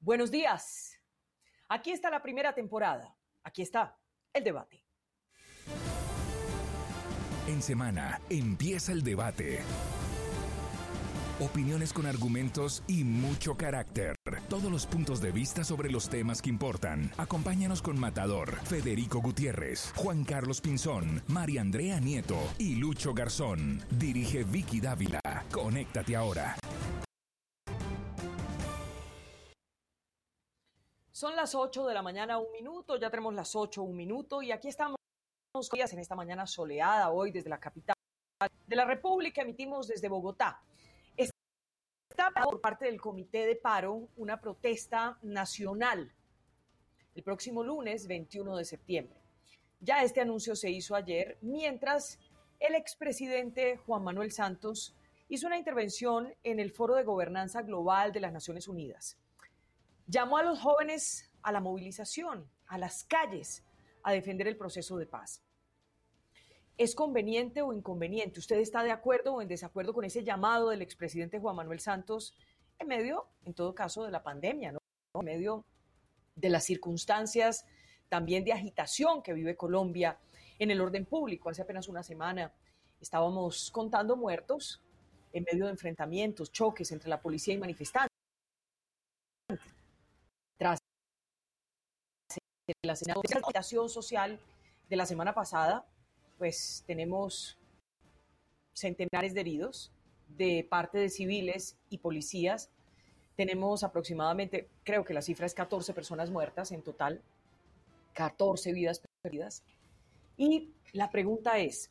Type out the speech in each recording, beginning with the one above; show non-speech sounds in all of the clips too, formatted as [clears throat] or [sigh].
Buenos días. Aquí está la primera temporada. Aquí está el debate. En semana empieza el debate. Opiniones con argumentos y mucho carácter. Todos los puntos de vista sobre los temas que importan. Acompáñanos con Matador, Federico Gutiérrez, Juan Carlos Pinzón, María Andrea Nieto y Lucho Garzón. Dirige Vicky Dávila. Conéctate ahora. Son las 8 de la mañana, un minuto, ya tenemos las 8, un minuto, y aquí estamos en esta mañana soleada hoy desde la capital de la República, emitimos desde Bogotá por parte del Comité de Paro una protesta nacional el próximo lunes 21 de septiembre. Ya este anuncio se hizo ayer, mientras el expresidente Juan Manuel Santos hizo una intervención en el Foro de Gobernanza Global de las Naciones Unidas. Llamó a los jóvenes a la movilización, a las calles, a defender el proceso de paz. ¿Es conveniente o inconveniente? ¿Usted está de acuerdo o en desacuerdo con ese llamado del expresidente Juan Manuel Santos en medio, en todo caso, de la pandemia, ¿no? en medio de las circunstancias también de agitación que vive Colombia en el orden público? Hace apenas una semana estábamos contando muertos en medio de enfrentamientos, choques entre la policía y manifestantes. La agitación social de la semana pasada, pues tenemos centenares de heridos de parte de civiles y policías. Tenemos aproximadamente, creo que la cifra es 14 personas muertas en total, 14 vidas perdidas. Y la pregunta es,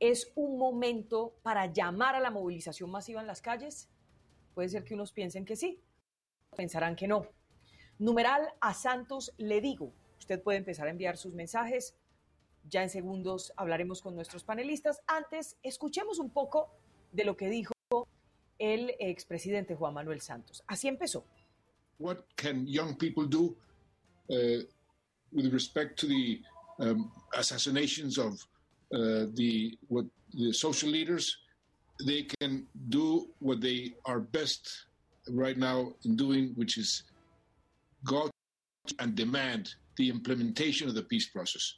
¿es un momento para llamar a la movilización masiva en las calles? Puede ser que unos piensen que sí, pensarán que no. Numeral a Santos le digo, usted puede empezar a enviar sus mensajes ya en segundos hablaremos con nuestros panelistas. Antes, escuchemos un poco de lo que dijo el expresidente Juan Manuel Santos. Así empezó. What can young people do uh, with respect to the um, assassinations of uh, the what the social leaders? They can do what they are best right now in doing, which is go and demand the implementation of the peace process.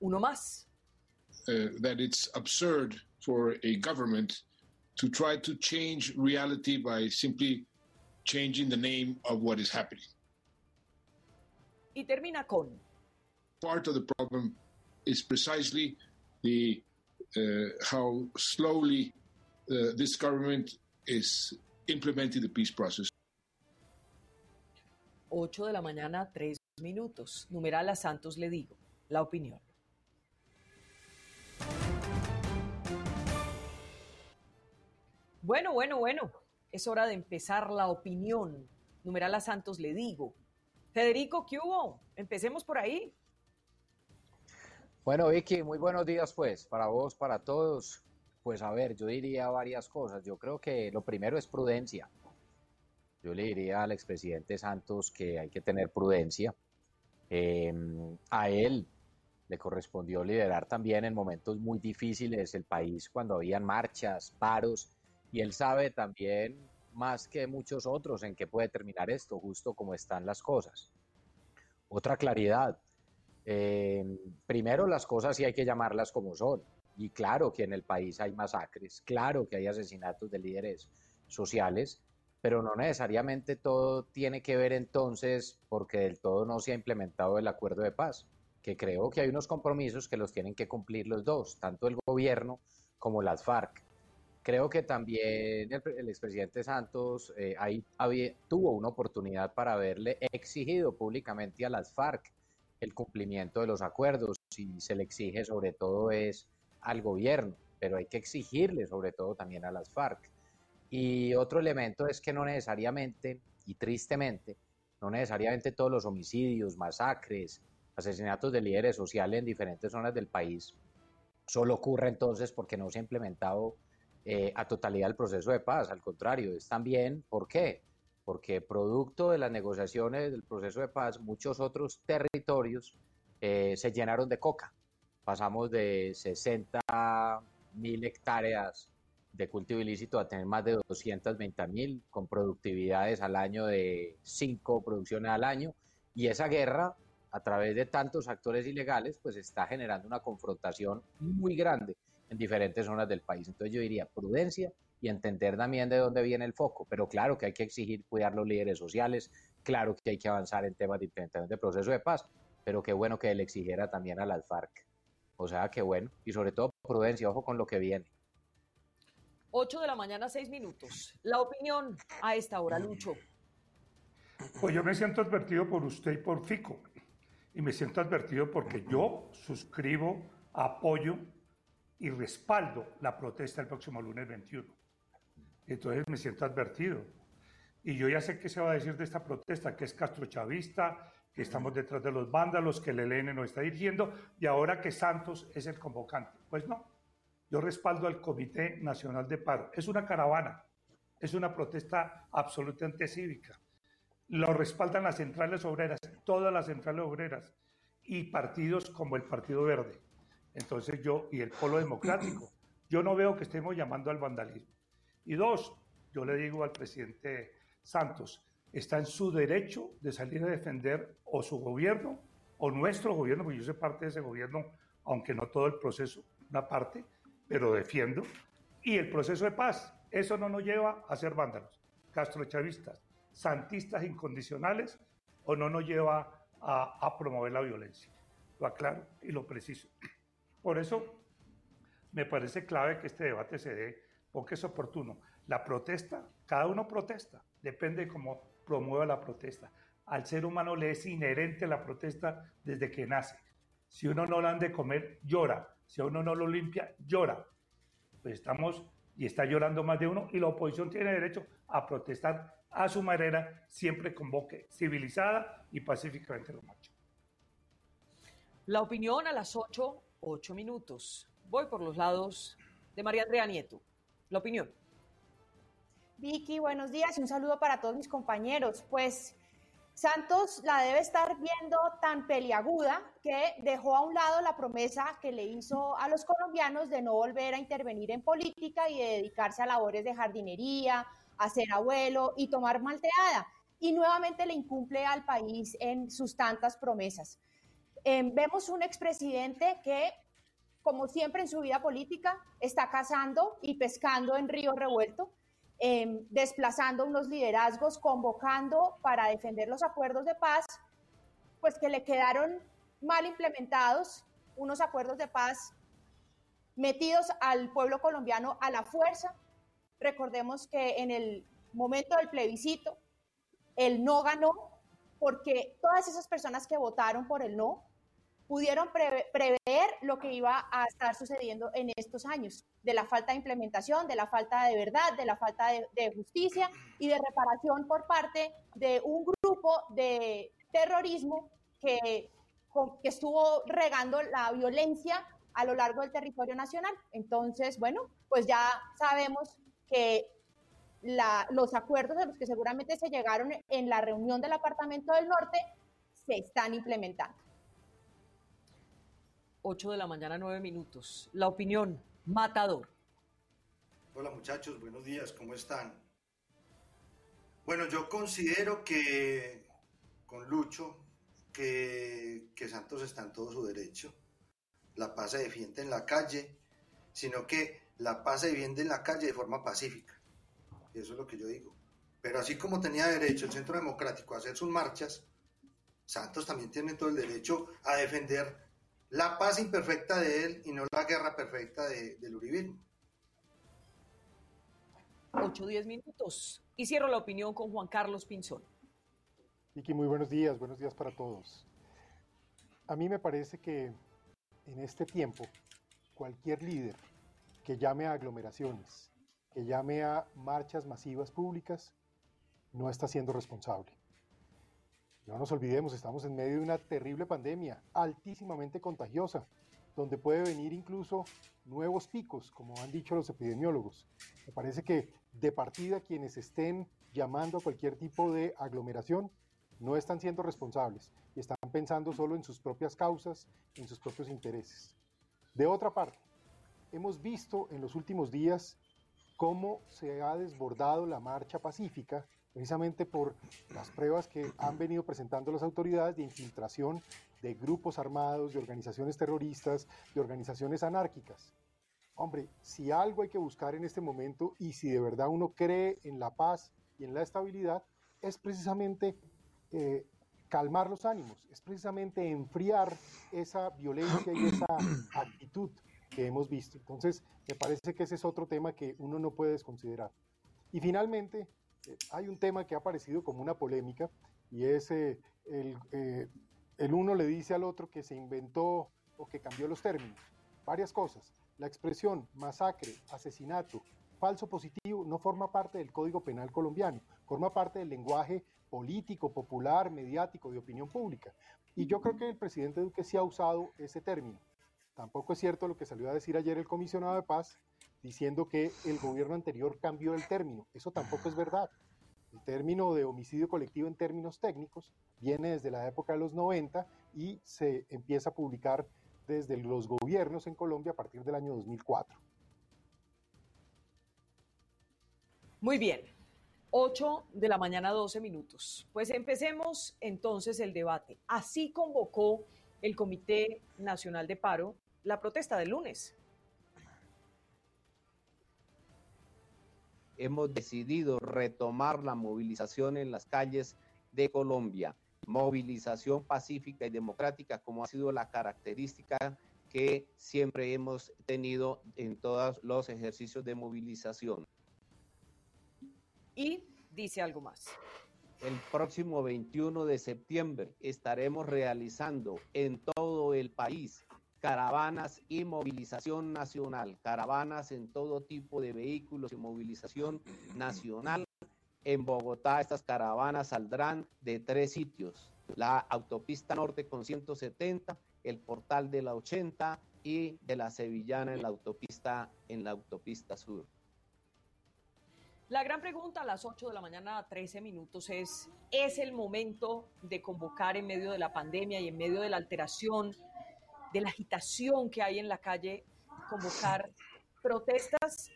uno más. Uh, that it's absurd for a government to try to change reality by simply changing the name of what is happening. Y termina con. Part of the problem is precisely the uh, how slowly uh, this government is implementing the peace process. 8 de la mañana, 3 minutos. Numeral a Santos le digo. La opinión. Bueno, bueno, bueno. Es hora de empezar la opinión. Numeral a Santos le digo. Federico, ¿qué hubo? Empecemos por ahí. Bueno, Vicky, muy buenos días pues, para vos, para todos. Pues a ver, yo diría varias cosas. Yo creo que lo primero es prudencia. Yo le diría al expresidente Santos que hay que tener prudencia. Em, a él le correspondió liderar también en momentos muy difíciles el país cuando habían marchas, paros y él sabe también más que muchos otros en qué puede terminar esto, justo como están las cosas. Otra claridad. Eh, primero, las cosas sí hay que llamarlas como son. Y claro que en el país hay masacres, claro que hay asesinatos de líderes sociales, pero no necesariamente todo tiene que ver entonces porque del todo no se ha implementado el acuerdo de paz, que creo que hay unos compromisos que los tienen que cumplir los dos, tanto el gobierno como las FARC. Creo que también el, expresidente Santos eh, ahí tuvo una oportunidad para haberle exigido públicamente a las FARC el cumplimiento de los acuerdos y se le exige sobre todo es al gobierno, pero hay que exigirle sobre todo también a las FARC. Y otro elemento es que no necesariamente, y tristemente, no necesariamente todos los homicidios, masacres, asesinatos de líderes sociales en diferentes zonas del país solo ocurre entonces porque no se ha implementado eh, a totalidad el proceso de paz, al contrario, es también, ¿por qué? Porque producto de las negociaciones del proceso de paz, muchos otros territorios eh, se llenaron de coca. Pasamos de 60 mil hectáreas de cultivo ilícito a tener más de 220 mil, con productividades al año de 5 producciones al año. Y esa guerra, a través de tantos actores ilegales, pues está generando una confrontación muy grande en diferentes zonas del país. Entonces yo diría prudencia y entender también de dónde viene el foco. Pero claro que hay que exigir cuidar los líderes sociales, claro que hay que avanzar en temas de implementación de proceso de paz, pero qué bueno que él exigiera también a las FARC. O sea, qué bueno. Y sobre todo prudencia, ojo con lo que viene. 8 de la mañana, 6 minutos. La opinión a esta hora, Lucho. Pues yo me siento advertido por usted y por Fico. Y me siento advertido porque yo suscribo, apoyo y respaldo la protesta el próximo lunes 21. Entonces me siento advertido. Y yo ya sé qué se va a decir de esta protesta, que es castrochavista, que estamos detrás de los vándalos, que el ELN nos está dirigiendo y ahora que Santos es el convocante. Pues no, yo respaldo al Comité Nacional de Paro. Es una caravana, es una protesta absolutamente cívica. Lo respaldan las centrales obreras, todas las centrales obreras y partidos como el Partido Verde. Entonces yo, y el Polo Democrático, yo no veo que estemos llamando al vandalismo. Y dos, yo le digo al presidente Santos, está en su derecho de salir a defender o su gobierno o nuestro gobierno, porque yo soy parte de ese gobierno, aunque no todo el proceso, una parte, pero defiendo. Y el proceso de paz, eso no nos lleva a ser vándalos, castrochavistas, santistas incondicionales, o no nos lleva a, promover la violencia. Lo aclaro y lo preciso. Por eso me parece clave que este debate se dé, porque es oportuno. La protesta, cada uno protesta, depende de cómo promueva la protesta. Al ser humano le es inherente la protesta desde que nace. Si uno no lo han de comer, llora. Si uno no lo limpia, llora. Pues estamos y está llorando más de uno y la oposición tiene derecho a protestar a su manera, siempre con boque civilizada y pacíficamente lo macho. La opinión a las 8, 8 minutos. Voy por los lados de María Andrea Nieto. La opinión. Vicky, buenos días y un saludo para todos mis compañeros. Pues Santos la debe estar viendo tan peliaguda que dejó a un lado la promesa que le hizo a los colombianos de no volver a intervenir en política y de dedicarse a labores de jardinería, a abuelo y tomar malteada. Y nuevamente le incumple al país en sus tantas promesas. Eh, vemos un expresidente que, como siempre en su vida política, está cazando y pescando en río revuelto Em, desplazando unos liderazgos, convocando para defender los acuerdos de paz, pues que le quedaron mal implementados, unos acuerdos de paz metidos al pueblo colombiano a la fuerza. Recordemos que en el momento del plebiscito, el no ganó porque todas esas personas que votaron por el no pudieron prever lo que iba a estar sucediendo en estos años, de la falta de implementación, de la falta de verdad, de la falta de, justicia y de reparación por parte de un grupo de terrorismo que, que estuvo regando la violencia a lo largo del territorio nacional. Entonces, bueno, pues ya sabemos que los acuerdos a los que seguramente se llegaron en la reunión del Apartamento del Norte se están implementando. 8 de la mañana, 9 minutos. La opinión, Matador. Hola muchachos, buenos días, ¿cómo están? Bueno, yo considero que con Lucho, que, que Santos está en todo su derecho. La paz se defiende en la calle, sino que la paz se defiende en la calle de forma pacífica. Eso es lo que yo digo. Pero así como tenía derecho el Centro Democrático a hacer sus marchas, Santos también tiene todo el derecho a defender la paz imperfecta de él y no la guerra perfecta de, del uribismo. 8 10 minutos. Y cierro la opinión con Juan Carlos Pinzón. Vicky, muy buenos días, buenos días para todos. A mí me parece que en este tiempo cualquier líder que llame a aglomeraciones, que llame a marchas masivas públicas, no está siendo responsable. No nos olvidemos, estamos en medio de una terrible pandemia, altísimamente contagiosa, donde puede venir incluso nuevos picos, como han dicho los epidemiólogos. Me parece que de partida quienes estén llamando a cualquier tipo de aglomeración no están siendo responsables y están pensando solo en sus propias causas, en sus propios intereses. De otra parte, hemos visto en los últimos días cómo se ha desbordado la marcha pacífica precisamente por las pruebas que han venido presentando las autoridades de infiltración de grupos armados, de organizaciones terroristas, de organizaciones anárquicas. Hombre, si algo hay que buscar en este momento y si de verdad uno cree en la paz y en la estabilidad, es precisamente eh, calmar los ánimos, es precisamente enfriar esa violencia y esa [clears throat] actitud que hemos visto. Entonces, me parece que ese es otro tema que uno no puede desconsiderar. Y finalmente, hay un tema que ha aparecido como una polémica y es eh, el, eh, el uno le dice al otro que se inventó o que cambió los términos. Varias cosas. La expresión masacre, asesinato, falso positivo no forma parte del Código Penal colombiano, forma parte del lenguaje político, popular, mediático, de opinión pública. Y yo creo que el presidente Duque sí ha usado ese término. Tampoco es cierto lo que salió a decir ayer el comisionado de paz, diciendo que el gobierno anterior cambió el término. Eso tampoco es verdad. El término de homicidio colectivo en términos técnicos viene desde la época de los 90 y se empieza a publicar desde los gobiernos en Colombia a partir del año 2004. Muy bien, 8 de la mañana 12 minutos. Pues empecemos entonces el debate. Así convocó el Comité Nacional de Paro la protesta del lunes. Hemos decidido retomar la movilización en las calles de Colombia. Movilización pacífica y democrática, como ha sido la característica que siempre hemos tenido en todos los ejercicios de movilización. Y dice algo más. El próximo 21 de septiembre estaremos realizando en todo el país caravanas y movilización nacional, caravanas en todo tipo de vehículos y movilización nacional. En Bogotá estas caravanas saldrán de tres sitios, la autopista norte con 170, el portal de la 80 y de la Sevillana en la autopista en la autopista sur. La gran pregunta a las 8 de la mañana a 13 minutos es, ¿es el momento de convocar en medio de la pandemia y en medio de la alteración de la agitación que hay en la calle, convocar protestas.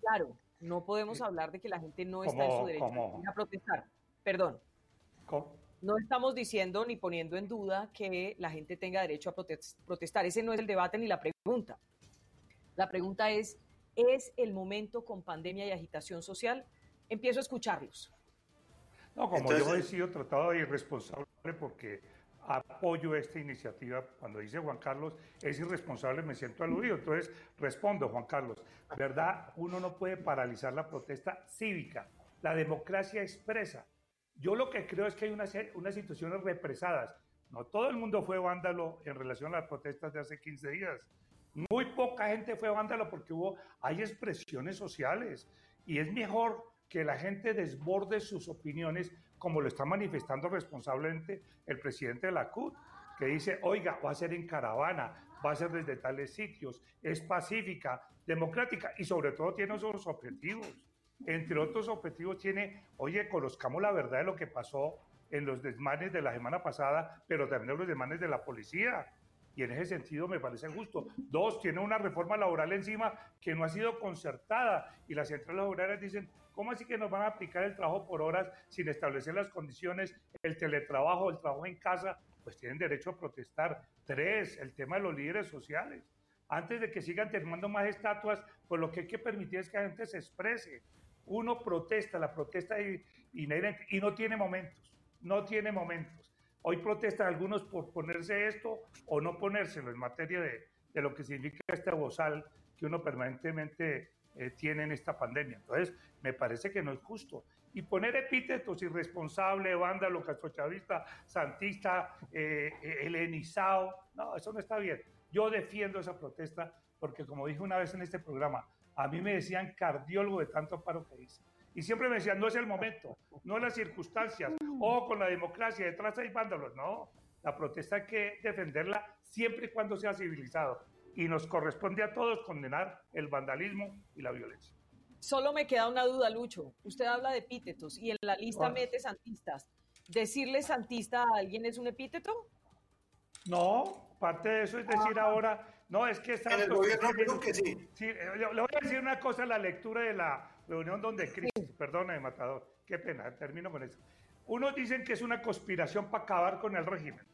Claro, no podemos hablar de que la gente no está en su derecho a protestar. Perdón. No estamos diciendo ni poniendo en duda que la gente tenga derecho a protestar. Ese no es el debate ni la pregunta. La pregunta es, ¿es el momento con pandemia y agitación social? Empiezo a escucharlos. No, como yo he sido tratado de irresponsable porque apoyo esta iniciativa. Cuando dice Juan Carlos, es irresponsable, me siento aludido. Entonces, respondo, Juan Carlos, ¿verdad? Uno no puede paralizar la protesta cívica, la democracia expresa. Yo lo que creo es que hay unas, unas situaciones represadas. No todo el mundo fue vándalo en relación a las protestas de hace 15 días. Muy poca gente fue vándalo porque hubo, hay expresiones sociales y es mejor que la gente desborde sus opiniones como lo está manifestando responsablemente el presidente de la CUT, que dice, oiga, va a ser en caravana, va a ser desde tales sitios, es pacífica, democrática y sobre todo tiene otros objetivos. Entre otros objetivos tiene, oye, conozcamos la verdad de lo que pasó en los desmanes de la semana pasada, pero también en los desmanes de la policía. Y en ese sentido me parece justo. Dos, tiene una reforma laboral encima que no ha sido concertada y las centrales obrerias dicen, ¿Cómo así que nos van a aplicar el trabajo por horas sin establecer las condiciones, el teletrabajo, el trabajo en casa? Pues tienen derecho a protestar. Tres, el tema de los líderes sociales. Antes de que sigan terminando más estatuas, pues lo que hay que permitir es que la gente se exprese. Uno protesta, la protesta inherente, y no tiene momentos, no tiene momentos. Hoy protestan algunos por ponerse esto o no ponérselo en materia de, de lo que significa este bozal que uno permanentemente eh, tienen esta pandemia. Entonces, me parece que no es justo. Y poner epítetos irresponsable, vándalo, castrochavista, santista, eh, helenizado, no, eso no está bien. Yo defiendo esa protesta porque, como dije una vez en este programa, a mí me decían cardiólogo de tanto paro que hice. Y siempre me decían, no es el momento, no las circunstancias, o con la democracia, detrás hay vándalos. No, la protesta hay que defenderla siempre y cuando sea civilizado y nos corresponde a todos condenar el vandalismo y la violencia. Solo me queda una duda, Lucho. Usted habla de epítetos y en la lista mete santistas. ¿Decirle santista a alguien es un epíteto? No, parte de eso es decir ahora No, es que En el gobierno creo que sí. Sí, le, voy a decir una cosa, la lectura de la reunión donde Cristo, perdóname, Matador, qué pena, termino con eso. Unos dicen que es una conspiración para acabar con el régimen.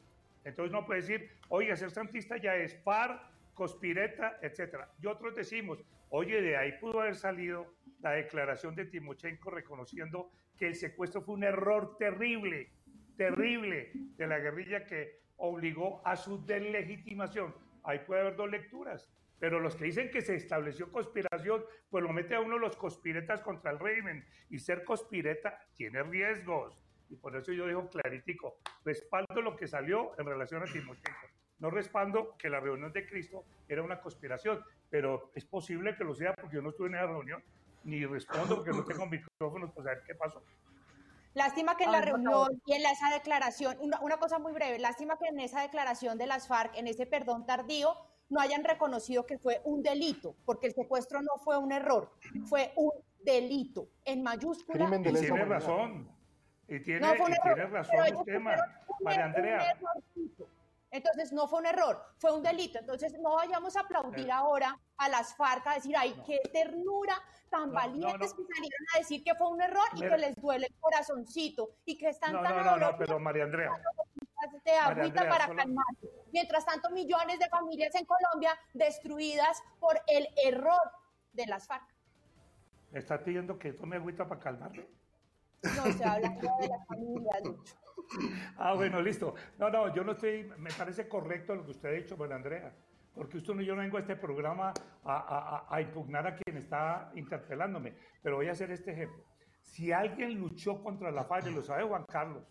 Entonces no puede decir, oye, ser santista ya es par, conspireta, etcétera. Y otros decimos, oye, de ahí pudo haber salido la declaración de Timochenko reconociendo que el secuestro fue un error terrible, terrible de la guerrilla que obligó a su deslegitimación. Ahí puede haber dos lecturas. Pero los que dicen que se estableció conspiración, pues lo mete a uno los conspiretas contra el régimen. Y ser conspireta tiene riesgos. Y por eso yo digo claritico, respaldo lo que salió en relación a Timochenko. No respaldo que la reunión de Cristo era una conspiración, pero es posible que lo sea porque yo no estuve en esa reunión, ni respondo porque no tengo micrófonos para saber qué pasó. Lástima que en la Ay, reunión favor. y en la- esa declaración, una, una cosa muy breve, lástima que en esa declaración de las FARC, en ese perdón tardío, no hayan reconocido que fue un delito, porque el secuestro no fue un error, fue un delito, en mayúscula. Crimen de Y tiene razón. Y tiene, No fue un y error, tiene razón pero ellos usted, Ma- pusieron un María un Andrea. Entonces no fue un error, fue un delito. Entonces no vayamos a aplaudir Eh. ahora a las FARC a decir, ay, No. qué ternura, tan No, valientes no. que salieron a decir que fue un error y Mira. que les duele el corazoncito y que están tan no, no, pero María Andrea. de agüita Andrea, para solo- calmarse. Mientras tanto, millones de familias en Colombia destruidas por el error de las FARC. ¿Me está pidiendo que tome agüita para calmarme? No se habla [laughs] de las familias, Lucho. [laughs] Ah, bueno, listo. No, no, yo no estoy, me parece correcto lo que usted ha dicho, María Andrea, porque usted no, yo no vengo a este programa a, a- a- impugnar a quien está interpelándome, pero voy a hacer este ejemplo. Si alguien luchó contra la FARC, lo sabe Juan Carlos,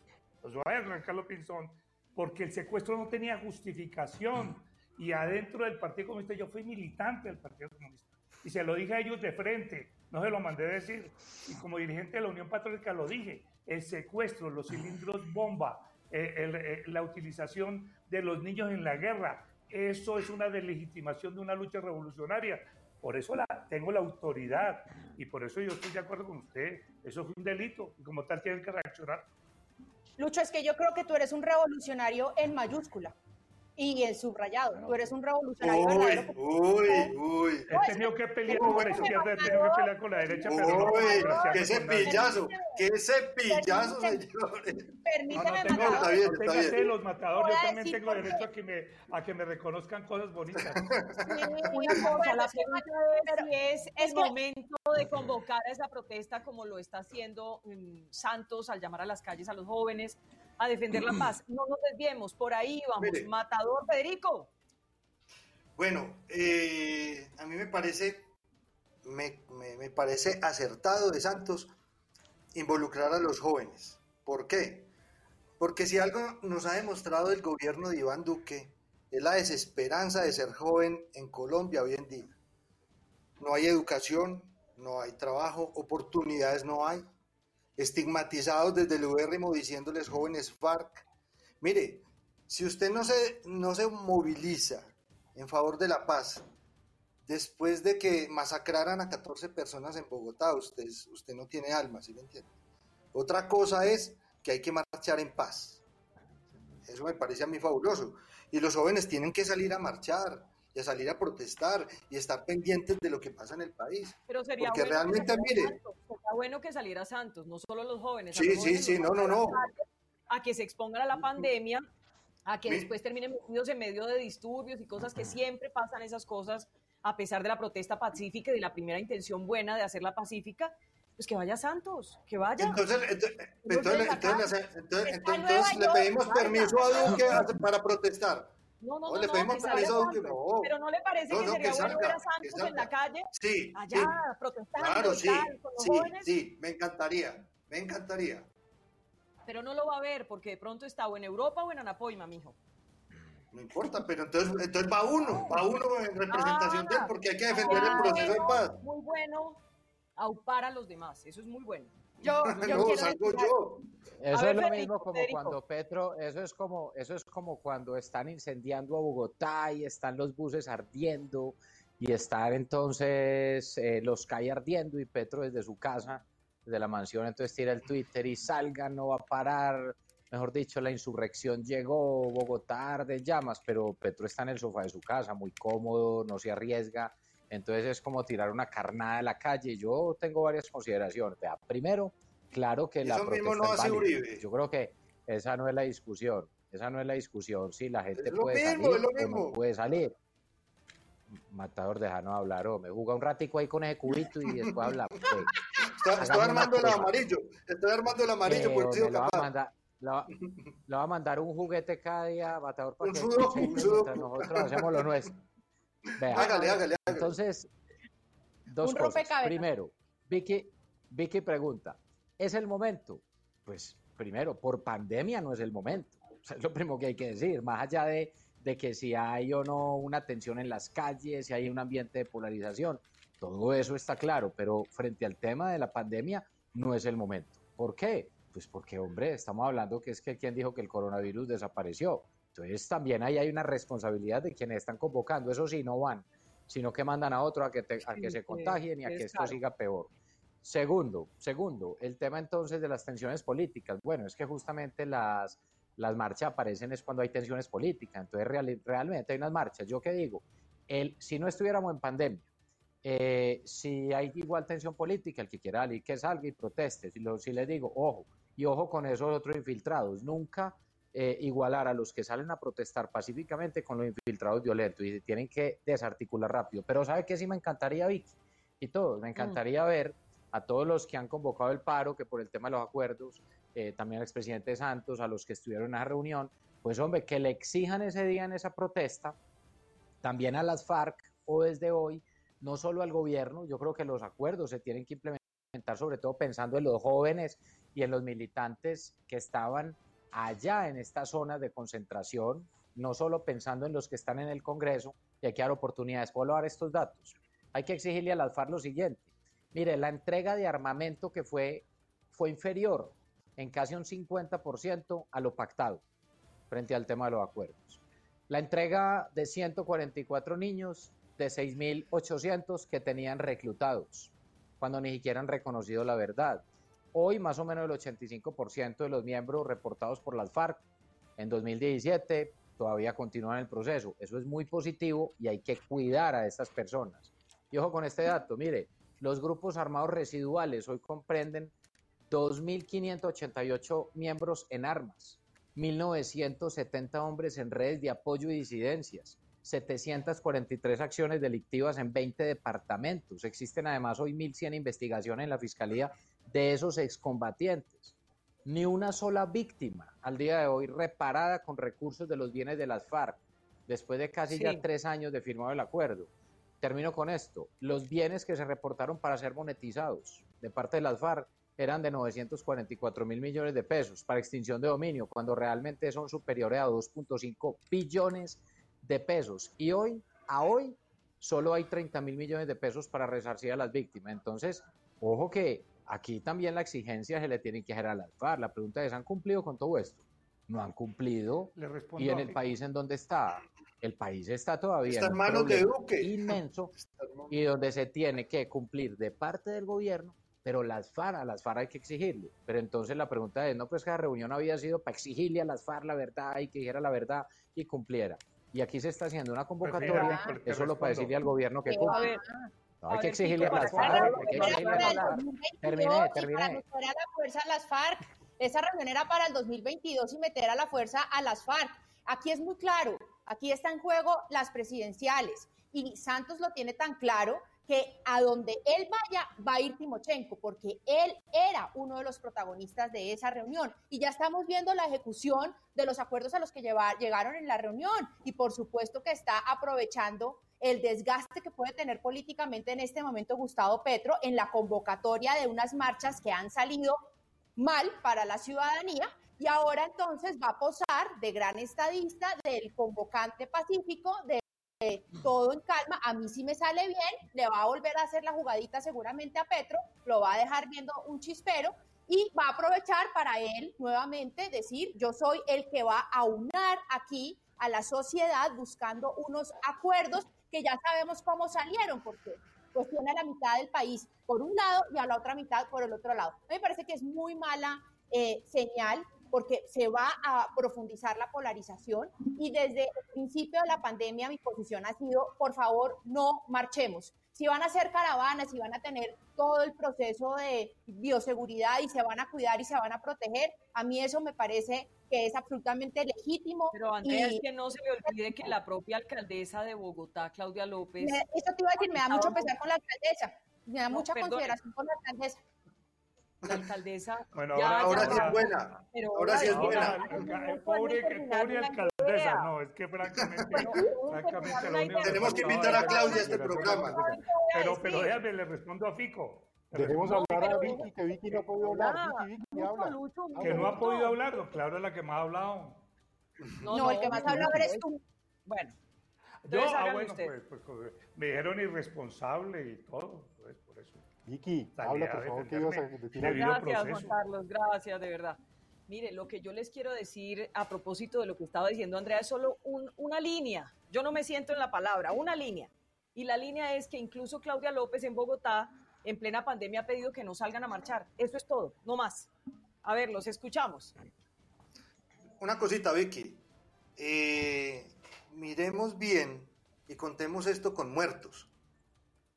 lo sabe Juan Carlos Pinzón, porque el secuestro no tenía justificación, y adentro del Partido Comunista, yo fui militante del Partido Comunista, y se lo dije a ellos de frente, no se lo mandé decir, y como dirigente de la Unión Patriótica lo dije, el secuestro, los cilindros bomba, eh, eh, la utilización de los niños en la guerra, eso es una deslegitimación de una lucha revolucionaria. Por eso la, tengo la autoridad y por eso yo estoy de acuerdo con usted. Eso fue un delito y como tal tienen que reaccionar. Lucho, es que yo creo que tú eres un revolucionario en mayúscula y en subrayado. Tú eres un revolucionario Uy, verdadero. uy, uy. He tenido que pelear con la izquierda, he tenido que pelear con la derecha, pero no Uy, qué cepillazo, qué cepillazo, señores. No, Permíteme, no tengo, Está bien, no está bien. celos, matador. Voy Yo a también tengo por derecho a que me, a que me reconozcan cosas bonitas. [laughs] Sí, Una cosa, la pregunta es si es es el momento de convocar a esa protesta como lo está haciendo mm, Santos al llamar a las calles a los jóvenes a defender la paz. No nos desviemos, por ahí vamos. Mire. Matador Federico. Bueno, eh, a mí me parece, me, me- me parece acertado de Santos involucrar a los jóvenes. ¿Por qué? Porque si algo nos ha demostrado el gobierno de Iván Duque es la desesperanza de ser joven en Colombia hoy en día. No hay educación, no hay trabajo, oportunidades no hay. Estigmatizados desde el URM diciéndoles jóvenes FARC. Mire, si usted no se, no se moviliza en favor de la paz, después de que masacraran a 14 personas en Bogotá, usted, usted no tiene alma, ¿sí me entiende? Otra cosa es que hay que marchar en paz. Eso me parece a mí fabuloso. Y los jóvenes tienen que salir a marchar y a salir a protestar y estar pendientes de lo que pasa en el país. Pero sería Porque bueno realmente, mire- Sería bueno que saliera Santos, no solo los jóvenes. Sí, los sí, jóvenes sí, los no, no, no. A que se expongan a la pandemia, a que Mi- después terminen metidos en medio de disturbios y cosas que siempre pasan esas cosas, a pesar de la protesta pacífica y de la primera intención buena de hacerla pacífica, pues que vaya Santos, que vaya. Entonces, entonces, entonces, entonces, entonces, Está en entonces le pedimos permiso a Duque para protestar. No, no, No, no, le no, pedimos permiso a Duque. Pero no le parece No, que no, sería bueno ver a Santos en la calle, Sí, allá, protestando claro, sí, con los sí, jóvenes? sí, me encantaría, me encantaría. Pero no lo va a ver porque de pronto está o en Europa o en Anapoima, mijo. No importa, pero entonces, entonces va uno, va uno en representación de él, Ah, porque hay que defender el Ah, proceso de paz. Muy bueno aupar a los demás, eso es muy bueno. Yo, [laughs] yo No, salgo decir yo. Eso ver, es lo Federico, mismo como Federico. cuando Petro, eso es como, eso es como cuando están incendiando a Bogotá y están los buses ardiendo y están entonces eh, los CAI ardiendo y Petro desde su casa, desde la mansión, entonces tira el Twitter y salgan, no va a parar, mejor dicho, la insurrección llegó, Bogotá de llamas, pero Petro está en el sofá de su casa, muy cómodo, no se arriesga, entonces es como tirar una carnada de la calle. Yo tengo varias consideraciones. Vea, primero, claro que la protesta no. Yo creo que esa no es la discusión. Esa no es la discusión. Si la gente puede salir o no puede salir. Matador, déjanos hablar, me Juega un ratico ahí con ese cubito y después habla. estoy armando el amarillo. Estoy armando el amarillo por le, va a mandar, le, va, a mandar un juguete cada día, Matador, para un que sudoku. nosotros hacemos lo nuestro. Vea, hágale, hágale, hágale. Entonces, dos cosas. Primero, Vicky, Vicky pregunta, ¿es el momento? Pues primero, por pandemia no es el momento. es lo primero que hay que decir, más allá de, de que si hay o no una tensión en las calles, si hay un ambiente de polarización, todo eso está claro, pero frente al tema de la pandemia no es el momento. ¿Por qué? Pues porque, hombre, estamos hablando que es que quien dijo que el coronavirus desapareció. Entonces también ahí hay una responsabilidad de quienes están convocando. Eso sí, no van, sino que mandan a otro a que, a que se contagien y a que esto siga peor. Segundo, segundo, el tema entonces de las tensiones políticas. Bueno, es que justamente las, las marchas aparecen es cuando hay tensiones políticas. Entonces realmente hay unas marchas. Yo qué digo, el, si no estuviéramos en pandemia, eh, si hay igual tensión política, el que quiera salir, que salga y proteste. Si, lo, si les digo, ojo, y ojo con esos otros infiltrados, nunca eh, igualar a los que salen a protestar pacíficamente con los infiltrados violentos y tienen que desarticular rápido. Pero ¿sabe qué sí me encantaría, Vicky? Y todo, me mm. encantaría ver a todos los que han convocado el paro, que por el tema de los acuerdos, eh, también al expresidente Santos, a los que estuvieron en esa reunión, pues hombre, que le exijan ese día en esa protesta, también a las FARC o desde hoy, no solo al gobierno, yo creo que los acuerdos se tienen que implementar sobre todo pensando en los jóvenes y en los militantes que estaban allá en esta zona de concentración, no solo pensando en los que están en el Congreso, y hay que dar oportunidades. Puedo dar estos datos. Hay que exigirle al Alfar lo siguiente. Mire, la entrega de armamento que fue, fue inferior en casi un 50% a lo pactado frente al tema de los acuerdos. La entrega de 144 niños de 6.800 que tenían reclutados, cuando ni siquiera han reconocido la verdad. Hoy más o menos el 85% de los miembros reportados por las FARC en 2017 todavía continúan el proceso. Eso es muy positivo y hay que cuidar a estas personas. Y ojo con este dato, mire, los grupos armados residuales hoy comprenden 2.588 miembros en armas, 1.970 hombres en redes de apoyo y disidencias, 743 acciones delictivas en 20 departamentos. Existen además hoy 1.100 investigaciones en la Fiscalía de esos excombatientes. Ni una sola víctima al día de hoy reparada con recursos de los bienes de las FARC, después de casi ya tres años de firmado el acuerdo. Termino con esto. Los bienes que se reportaron para ser monetizados de parte de las FARC eran de 944 mil millones de pesos para extinción de dominio, cuando realmente son superiores a 2.5 billones de pesos. Y hoy, a hoy, solo hay 30 mil millones de pesos para resarcir a las víctimas. Entonces, ojo que Aquí también la exigencia se le tiene que hacer al alfar. La pregunta es, ¿han cumplido con todo esto? No han cumplido. y en el país en donde está, el país está todavía en manos de Duque. inmenso [laughs] y donde se tiene que cumplir de parte del gobierno, pero las FARC, a las FARC hay que exigirle. Pero entonces la pregunta es, no, pues que la reunión había sido para exigirle a las FARC la verdad y que dijera la verdad y cumpliera. Y aquí se está haciendo una pues convocatoria, eso solo para decirle al gobierno que cumple hay que exigirle a las FARC. Terminé, terminé. Meter a la fuerza a las FARC. Esa reunión era para el 2022 y meter a la fuerza a las FARC. Aquí es muy claro, aquí está en juego las presidenciales y Santos lo tiene tan claro que a donde él vaya va a ir Timochenko, porque él era uno de los protagonistas de esa reunión. Y ya estamos viendo la ejecución de los acuerdos a los que llegaron en la reunión. Y por supuesto que está aprovechando el desgaste que puede tener políticamente en este momento Gustavo Petro en la convocatoria de unas marchas que han salido mal para la ciudadanía y ahora entonces va a posar de gran estadista, del convocante pacífico, de todo en calma, a mí sí me sale bien, le va a volver a hacer la jugadita seguramente a Petro, lo va a dejar viendo un chispero y va a aprovechar para él nuevamente decir, yo soy el que va a unar aquí a la sociedad buscando unos acuerdos que ya sabemos cómo salieron, porque pues tiene a la mitad del país por un lado y a la otra mitad por el otro lado. Me parece que es muy mala eh, señal porque se va a profundizar la polarización y desde el principio de la pandemia mi posición ha sido, por favor, no marchemos. Si van a hacer caravanas, si van a tener todo el proceso de bioseguridad y se van a cuidar y se van a proteger, a mí eso me parece que es absolutamente legítimo. Pero Andrea, es que no se le olvide que la propia alcaldesa de Bogotá, Claudia López... Eso te iba a decir, me da mucho pesar con la alcaldesa, me da mucha consideración con la alcaldesa la alcaldesa. Bueno, ahora, sí es buena. ahora sí es buena. Pobre, pobre alcaldesa, no, es que francamente, [laughs] francamente Tenemos que invitar a Claudia a este programa. Pero, pero déjame, le respondo a Fico. Dejemos hablar a Vicky, que Vicky no ha podido hablar. Vicky, Vicky, habla. Que no ha podido hablar, claro, es la que más ha hablado. No, el que más ha hablado eres tú. Bueno. Yo, ah, bueno, pues, pues, pues, me dijeron irresponsable y todo. Vicky, habla por favor que ibas a decir. Gracias, Juan Carlos, gracias, de verdad. Mire, lo que yo les quiero decir a propósito de lo que estaba diciendo Andrea es solo una línea. Yo no me siento en la palabra, una línea. Y la línea es que incluso Claudia López en Bogotá, en plena pandemia, ha pedido que no salgan a marchar. Eso es todo, no más. A ver, los escuchamos. Una cosita, Vicky. Eh, miremos bien y contemos esto con muertos.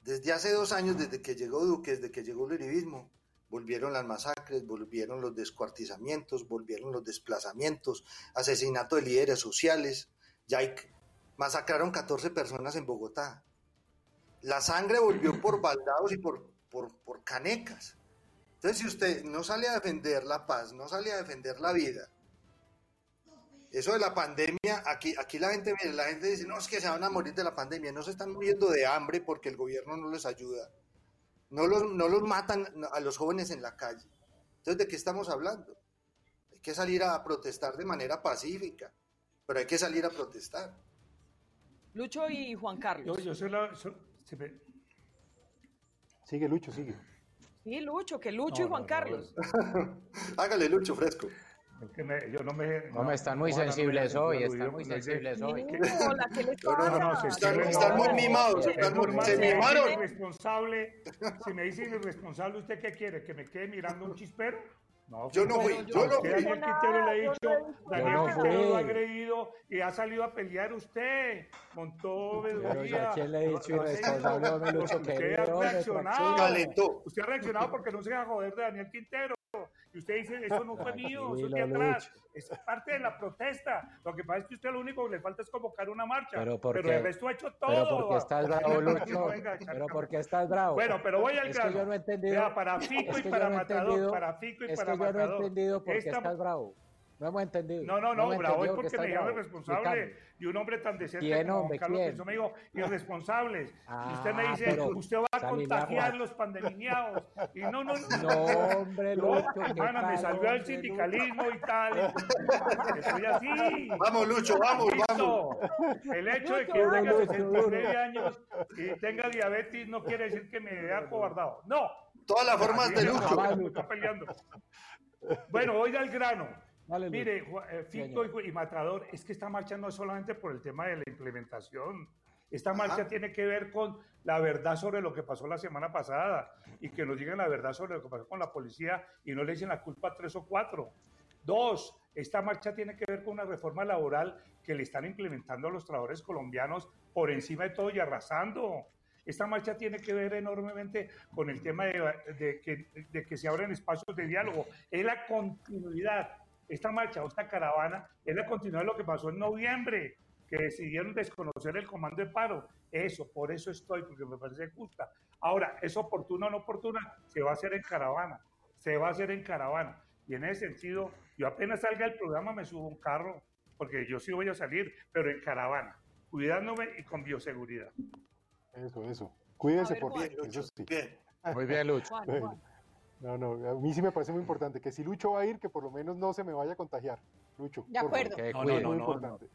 Desde hace dos años, desde que llegó Duque, desde que llegó el uribismo, volvieron las masacres, volvieron los descuartizamientos, volvieron los desplazamientos, asesinato de líderes sociales. Ya masacraron 14 personas en Bogotá. La sangre volvió por [clears throat] baldados y por, por, por canecas. Entonces, si usted no sale a defender la paz, no sale a defender la vida, eso de la pandemia, aquí, aquí la gente, la gente dice, no, es que se van a morir de la pandemia, no se están muriendo de hambre porque el gobierno no les ayuda. No los, no los matan a los jóvenes en la calle. Entonces, ¿de qué estamos hablando? Hay que salir a protestar de manera pacífica, pero hay que salir a protestar. Lucho y Juan Carlos. Yo, soy la, Sigue, Lucho, sigue. Sí, Lucho, que Lucho y Juan Carlos. [laughs] Hágale, Lucho, fresco. Es que me, yo no me. No, me están muy sensibles hoy, están muy sensibles hoy. No, no, están, muy mimados, están muy, se mimaron. [laughs] Irresponsable, si me dicen irresponsable, ¿usted qué quiere? ¿Que me quede mirando un chispero? No, yo no fui, yo no fui. Daniel Quintero le ha dicho, Daniel Quintero lo ha agredido y ha salido a pelear usted. Montó Pero ya quién le ha dicho irresponsable, Usted ha reaccionado. Usted ha reaccionado porque no se va a joder de Daniel Quintero. Usted dice, eso no fue [laughs] mío, eso es de atrás. Es parte de la protesta. Lo que pasa es que usted lo único que le falta es convocar una marcha. Pero, pero el resto ha hecho todo. Pero porque estás bravo, Lucho. pero porque estás bravo. Bueno, pero voy al grano. Es que yo no he entendido. para Fico y para Matador. Para Fico y para Matador. Es que yo no he entendido por qué estás bravo. No hemos entendido. No, no, no, bravo es porque me llama irresponsable y un hombre tan decente ¿Quién, como hombre, Carlos Pinzón me dijo irresponsables. y usted me ah, dice, usted va a contagiar los pandeminiados. Y no, no, no. No, hombre, Lucho. Hermana, me salió el sindicalismo y tal. Estoy así. Vamos, Lucho, vamos, vamos. El hecho de que tenga 69 años y tenga diabetes no quiere decir que me haya acobardado. No. Todas las formas de Lucho. Está peleando. Bueno, voy al grano. Mire, eh, Fico y, Matador, es que esta marcha no es solamente por el tema de la implementación. Esta marcha tiene que ver con la verdad sobre lo que pasó la semana pasada y que nos digan la verdad sobre lo que pasó con la policía y no le echen la culpa a tres o cuatro. Dos, esta marcha tiene que ver con una reforma laboral que le están implementando a los trabajadores colombianos por encima de todo y arrasando. Esta marcha tiene que ver enormemente con el tema de, que, de que se abren espacios de diálogo. Es la continuidad esta marcha o esta caravana es la continuidad de lo que pasó en noviembre, que decidieron desconocer el comando de paro. Eso, por eso estoy, porque me parece justa. Ahora, ¿es oportuna o no oportuna? Se va a hacer en caravana, se va a hacer en caravana. Y en ese sentido, yo apenas salga del programa me subo un carro, porque yo sí voy a salir, pero en caravana, cuidándome y con bioseguridad. Eso, eso. Cuídense por bien, eso sí. Muy bien, Lucho. No, no, a mí sí me parece muy importante que si Lucho va a ir, que por lo menos no se me vaya a contagiar. Lucho. De acuerdo. No, no, no, importante.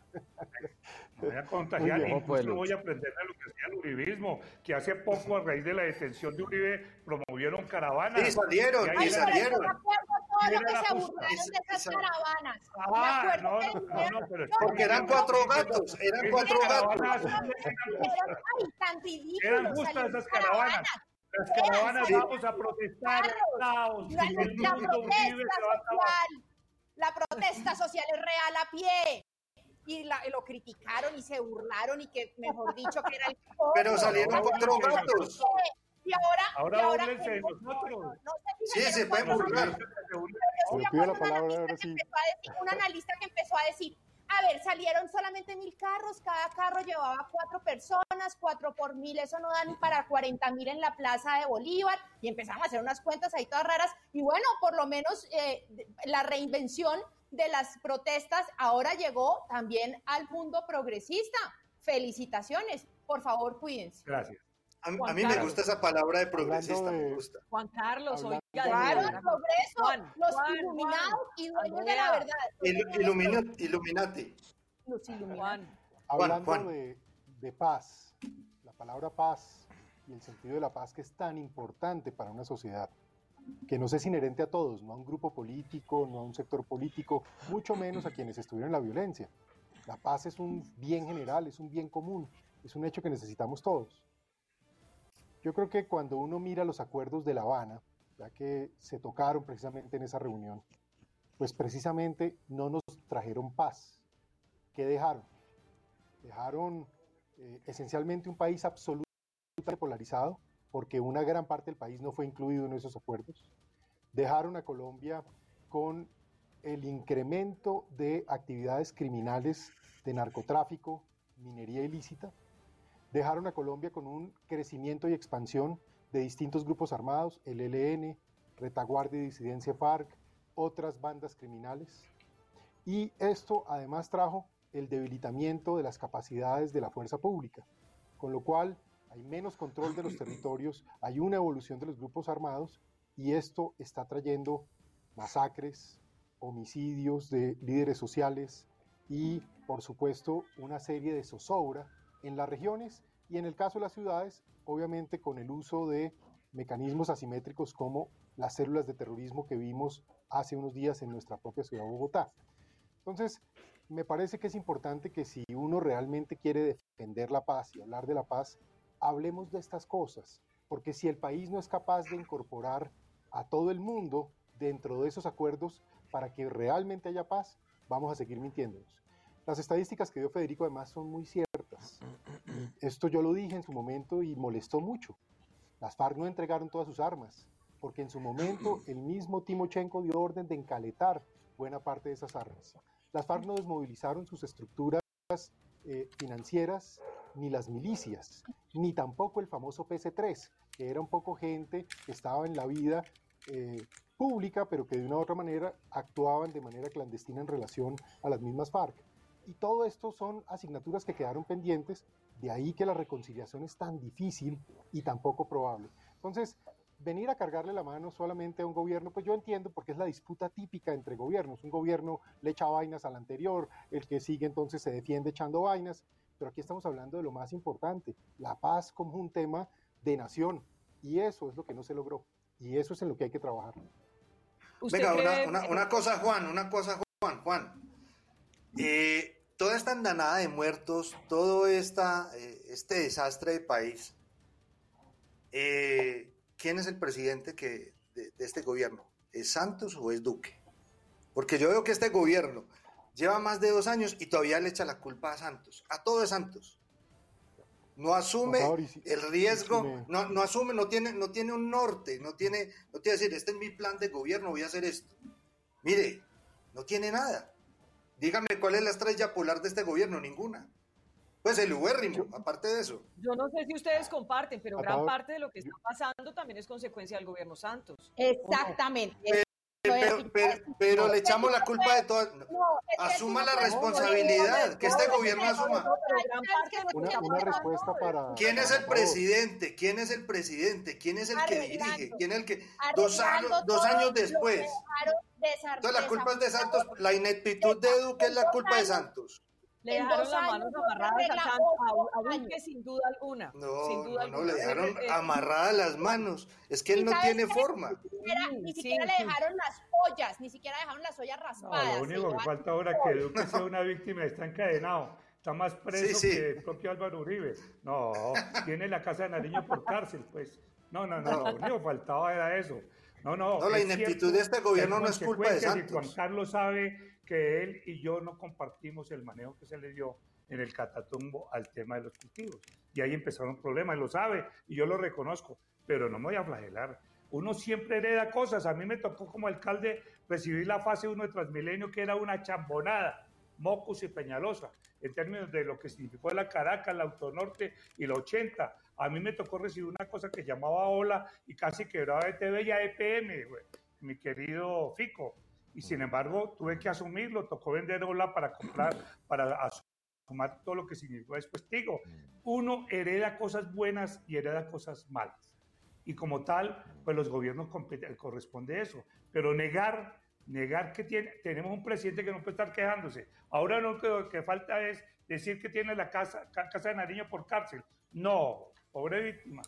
Me voy a contagiar, y incluso no voy a aprender de lo que hacía el uribismo, que hace poco a raíz de la detención de Uribe promovieron caravanas. Sí, salieron, y salieron. Todo lo que se aburrieron de esas caravanas. Ah, no, no, no, pero porque eran cuatro gatos, eran cuatro gatos. Eran justas esas caravanas. Las caravanas vamos a protestar. Caos. La protesta social. la protesta social es real a pie. Y, la, lo criticaron y se burlaron y que, mejor dicho, que era el... Pero salieron cuatro gatos. Y ahora, Ahora y ahora búrlense de no, nosotros. no se Sí, se cuatro burlar. Pero yo estoy Le de pido la con palabra ahora sí. que un analista que empezó a decir, a ver, salieron solamente mil carros, cada carro llevaba cuatro personas, cuatro por mil, eso no da ni para 40 mil en la plaza de Bolívar, y empezamos a hacer unas cuentas ahí todas raras, y bueno, por lo menos eh, la reinvención de las protestas ahora llegó también al mundo progresista. Felicitaciones, por favor, cuídense. Gracias. A, a mí me gusta esa palabra de progresista, de- me gusta. Juan Carlos, oiga, de Claro, el progreso, Juan, los Juan, iluminados y dueños de la verdad. Il- ilumina- Illuminati. Los iluminados. Juan, Hablando Juan. De, de paz, la palabra paz y el sentido de la paz que es tan importante para una sociedad, que no es inherente a todos, no a un grupo político, no a un sector político, mucho menos a quienes estuvieron en la violencia. La paz es un bien general, es un bien común, es un hecho que necesitamos todos. Yo creo que cuando uno mira los acuerdos de La Habana, ya que se tocaron precisamente en esa reunión, pues precisamente no nos trajeron paz. ¿Qué dejaron? Dejaron eh, esencialmente un país absolutamente polarizado, porque una gran parte del país no fue incluido en esos acuerdos. Dejaron a Colombia con el incremento de actividades criminales de narcotráfico, minería ilícita. Dejaron a Colombia con un crecimiento y expansión de distintos grupos armados, el ELN, Retaguardia y Disidencia FARC, otras bandas criminales. Y esto además trajo el debilitamiento de las capacidades de la fuerza pública, con lo cual hay menos control de los territorios, hay una evolución de los grupos armados y esto está trayendo masacres, homicidios de líderes sociales y, por supuesto, una serie de zozobra en las regiones y en el caso de las ciudades, obviamente con el uso de mecanismos asimétricos como las células de terrorismo que vimos hace unos días en nuestra propia ciudad de Bogotá. Entonces, me parece que es importante que si uno realmente quiere defender la paz y hablar de la paz, hablemos de estas cosas, porque si el país no es capaz de incorporar a todo el mundo dentro de esos acuerdos para que realmente haya paz, vamos a seguir mintiéndonos. Las estadísticas que dio Federico además son muy ciertas. Esto yo lo dije en su momento y molestó mucho. Las FARC no entregaron todas sus armas, porque en su momento [clears throat] el mismo Timochenko dio orden de encaletar buena parte de esas armas. Las FARC no desmovilizaron sus estructuras eh, financieras, ni las milicias, ni tampoco el famoso PC3, que era un poco gente que estaba en la vida eh, pública, pero que de una u otra manera actuaban de manera clandestina en relación a las mismas FARC. Y todo esto son asignaturas que quedaron pendientes, de ahí que la reconciliación es tan difícil y tan poco probable. Entonces, venir a cargarle la mano solamente a un gobierno, pues yo entiendo porque es la disputa típica entre gobiernos. Un gobierno le echa vainas al anterior, el que sigue entonces se defiende echando vainas, pero aquí estamos hablando de lo más importante, la paz como un tema de nación, y eso es lo que no se logró, y eso es en lo que hay que trabajar. ¿usted Venga, una, cree- una- una cosa, Juan, una cosa, Juan, Juan. Eh, toda esta andanada de muertos, todo esta, eh, este desastre de país, eh, ¿quién es el presidente que, de, de este gobierno? ¿Es Santos o es Duque? Porque yo veo que este gobierno lleva más de dos años y todavía le echa la culpa a Santos, a todo Santos. No asume favor, si- el riesgo, y si me- no, no asume, no tiene, no tiene un norte, no tiene, no tiene decir, este es mi plan de gobierno, voy a hacer esto. Mire, no tiene nada. Dígame cuál es la estrella polar de este gobierno, ninguna. Pues el ubérrimo, aparte de eso. Yo no sé si ustedes comparten, pero gran parte de lo que está pasando también es consecuencia del gobierno Santos. Exactamente. Pero, pero, pero le echamos la culpa de todas. Asuma la responsabilidad, que este No, gobierno no, asuma. pero Una, hablando- respuesta para... ¿Quién es el presidente? ¿Quién es el presidente? ¿Quién es el que dirige? ¿Quién es el que dos años, dos años después? Entonces la culpa es de. Santos, la ineptitud de Duque es la culpa de Santos. Le En dejaron las manos no amarradas a, a, a Duque sin duda alguna. No, sin duda no, no, alguna. le dejaron amarradas las manos. Es que él ¿Y no tiene qué? forma. Ni siquiera, ni Sí, siquiera sí, le sí. dejaron las ollas, ni siquiera dejaron las ollas No, raspadas. lo único que falta ahora es que Duque sea una víctima está encadenado. Está más preso Sí, sí. que el propio Álvaro Uribe. No, tiene la casa de Nariño por cárcel, pues. No, no, no, lo único que faltaba era eso. No, no. No, la ineptitud de este gobierno no es culpa de Santos. Juan Carlos sabe que él y yo no compartimos el manejo que se le dio en el Catatumbo al tema de los cultivos. Y ahí empezaron problemas, lo sabe y yo lo reconozco, pero no me voy a flagelar. Uno siempre hereda cosas. A mí me tocó como alcalde recibir la fase 1 de Transmilenio, que era una chambonada, Mocus y Peñalosa, en términos de lo que significó la Caracas, la Autonorte y la 80. A mí me tocó recibir una cosa que llamaba Ola y casi quebraba ETV y EPM, mi querido Fico. Y sin embargo, tuve que asumirlo, tocó vender Ola para comprar, [clears throat] para tomar todo lo que significó después. Digo, uno hereda cosas buenas y hereda cosas malas. Y como tal, pues los gobiernos corresponde eso. Pero negar, negar que tiene, tenemos un presidente que no puede estar quejándose. Ahora lo que, que falta es decir que tiene la casa, casa de Nariño por cárcel. No, pobre víctima.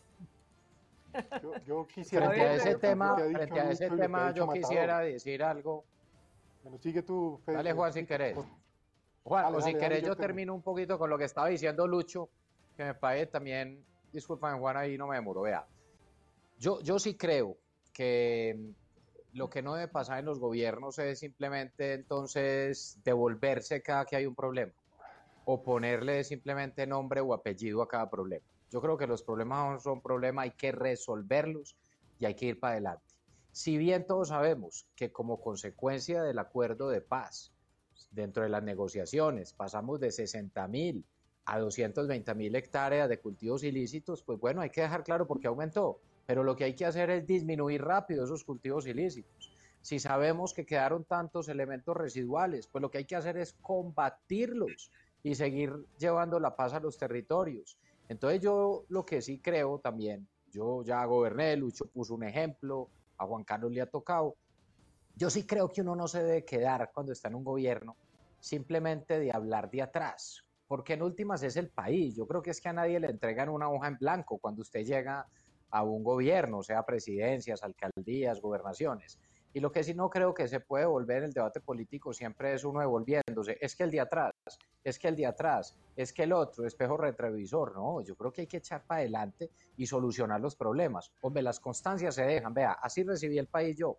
Yo, [laughs] quisiera frente a ese tema, frente a ese tema yo quisiera decir algo. Bueno, sigue tú, Dale, Juan, si querés. Juan, o si querés, yo termino un poquito con lo que estaba diciendo Lucho, que me parece también, disculpen Juan, ahí no me demoro, vea. Yo, yo sí creo que lo que no debe pasar en los gobiernos es simplemente entonces devolverse cada que hay un problema o ponerle simplemente nombre o apellido a cada problema. Yo creo que los problemas son problemas, hay que resolverlos y hay que ir para adelante. Si bien todos sabemos que como consecuencia del acuerdo de paz, dentro de las negociaciones, pasamos de 60 mil a 220 mil hectáreas de cultivos ilícitos, pues bueno, hay que dejar claro por qué aumentó. Pero lo que hay que hacer es disminuir rápido esos cultivos ilícitos. Si sabemos que quedaron tantos elementos residuales, pues lo que hay que hacer es combatirlos y seguir llevando la paz a los territorios. Entonces yo lo que sí creo también, yo ya goberné, Lucho puso un ejemplo, a Juan Carlos le ha tocado, yo sí creo que uno no se debe quedar cuando está en un gobierno simplemente de hablar de atrás, porque en últimas es el país. Yo creo que es que a nadie le entregan una hoja en blanco cuando usted llega a un gobierno, sea presidencias, alcaldías, gobernaciones. Y lo que sí no creo que se puede volver el debate político siempre es uno devolviéndose. Es que el de atrás, es que el de atrás, es que el otro, espejo retrovisor. No, yo creo que hay que echar para adelante y solucionar los problemas. Hombre, las constancias se dejan. Vea, así recibí el país yo,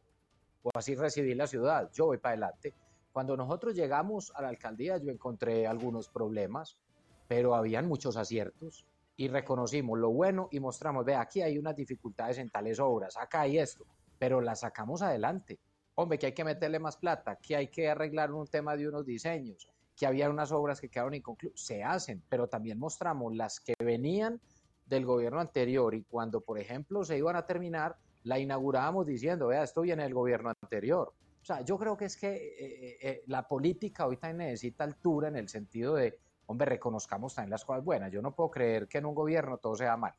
o así recibí la ciudad. Yo voy para adelante. Cuando nosotros llegamos a la alcaldía, yo encontré algunos problemas, pero habían muchos aciertos y reconocimos lo bueno y mostramos, ve, aquí hay unas dificultades en tales obras, acá hay esto, pero las sacamos adelante. Hombre, que hay que meterle más plata, que hay que arreglar un tema de unos diseños, que había unas obras que quedaron inconclusas, se hacen, pero también mostramos las que venían del gobierno anterior y cuando, por ejemplo, se iban a terminar, la inaugurábamos diciendo, vea, esto viene del gobierno anterior. O sea, yo creo que es que eh, eh, eh, la política ahorita necesita altura en el sentido de hombre, reconozcamos también las cosas buenas. Yo no puedo creer que en un gobierno todo sea mal.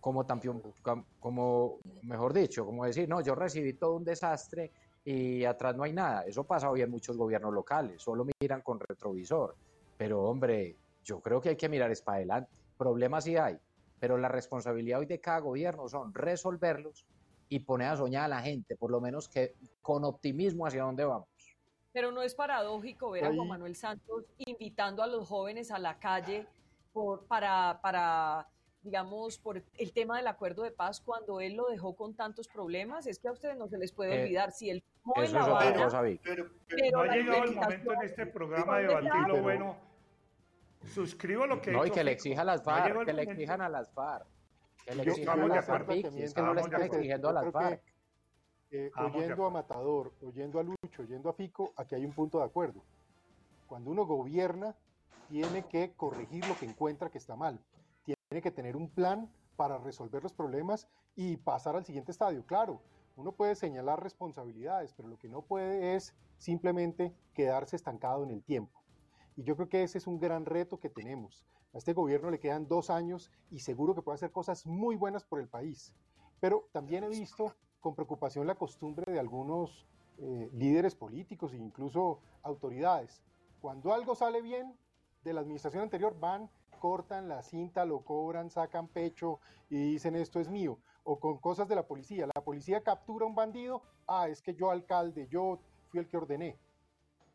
Como, también, como, mejor dicho, como decir, no, yo recibí todo un desastre y atrás no hay nada. Eso pasa hoy en muchos gobiernos locales, solo miran con retrovisor. Pero hombre, yo creo que hay que mirar es para adelante. Problemas sí hay, pero la responsabilidad hoy de cada gobierno son resolverlos y poner a soñar a la gente, por lo menos que con optimismo hacia dónde vamos. Pero no es paradójico ver a Juan Manuel Santos invitando a los jóvenes a la calle por, para, para, digamos, por el tema del acuerdo de paz cuando él lo dejó con tantos problemas. Es que a ustedes no se les puede eh, olvidar. Si él en la vara, pero, no ha llegado el momento en este programa de debatir lo bueno. Suscribo lo que. No, y que le exija a las FARC, que le exijan a las FARC. Que le exijan a las FARC. Es que no le están exigiendo a las FARC. Eh, oyendo a Matador, oyendo a Lucho, oyendo a Fico, aquí hay un punto de acuerdo. Cuando uno gobierna, tiene que corregir lo que encuentra que está mal. Tiene que tener un plan para resolver los problemas y pasar al siguiente estadio. Claro, uno puede señalar responsabilidades, pero lo que no puede es simplemente quedarse estancado en el tiempo. Y yo creo que ese es un gran reto que tenemos. A este gobierno le quedan dos años y seguro que puede hacer cosas muy buenas por el país. Pero también he visto con preocupación la costumbre de algunos eh, líderes políticos e incluso autoridades. Cuando algo sale bien de la administración anterior, van, cortan la cinta, lo cobran, sacan pecho y dicen esto es mío. O con cosas de la policía. La policía captura a un bandido, ah, es que yo alcalde, yo fui el que ordené.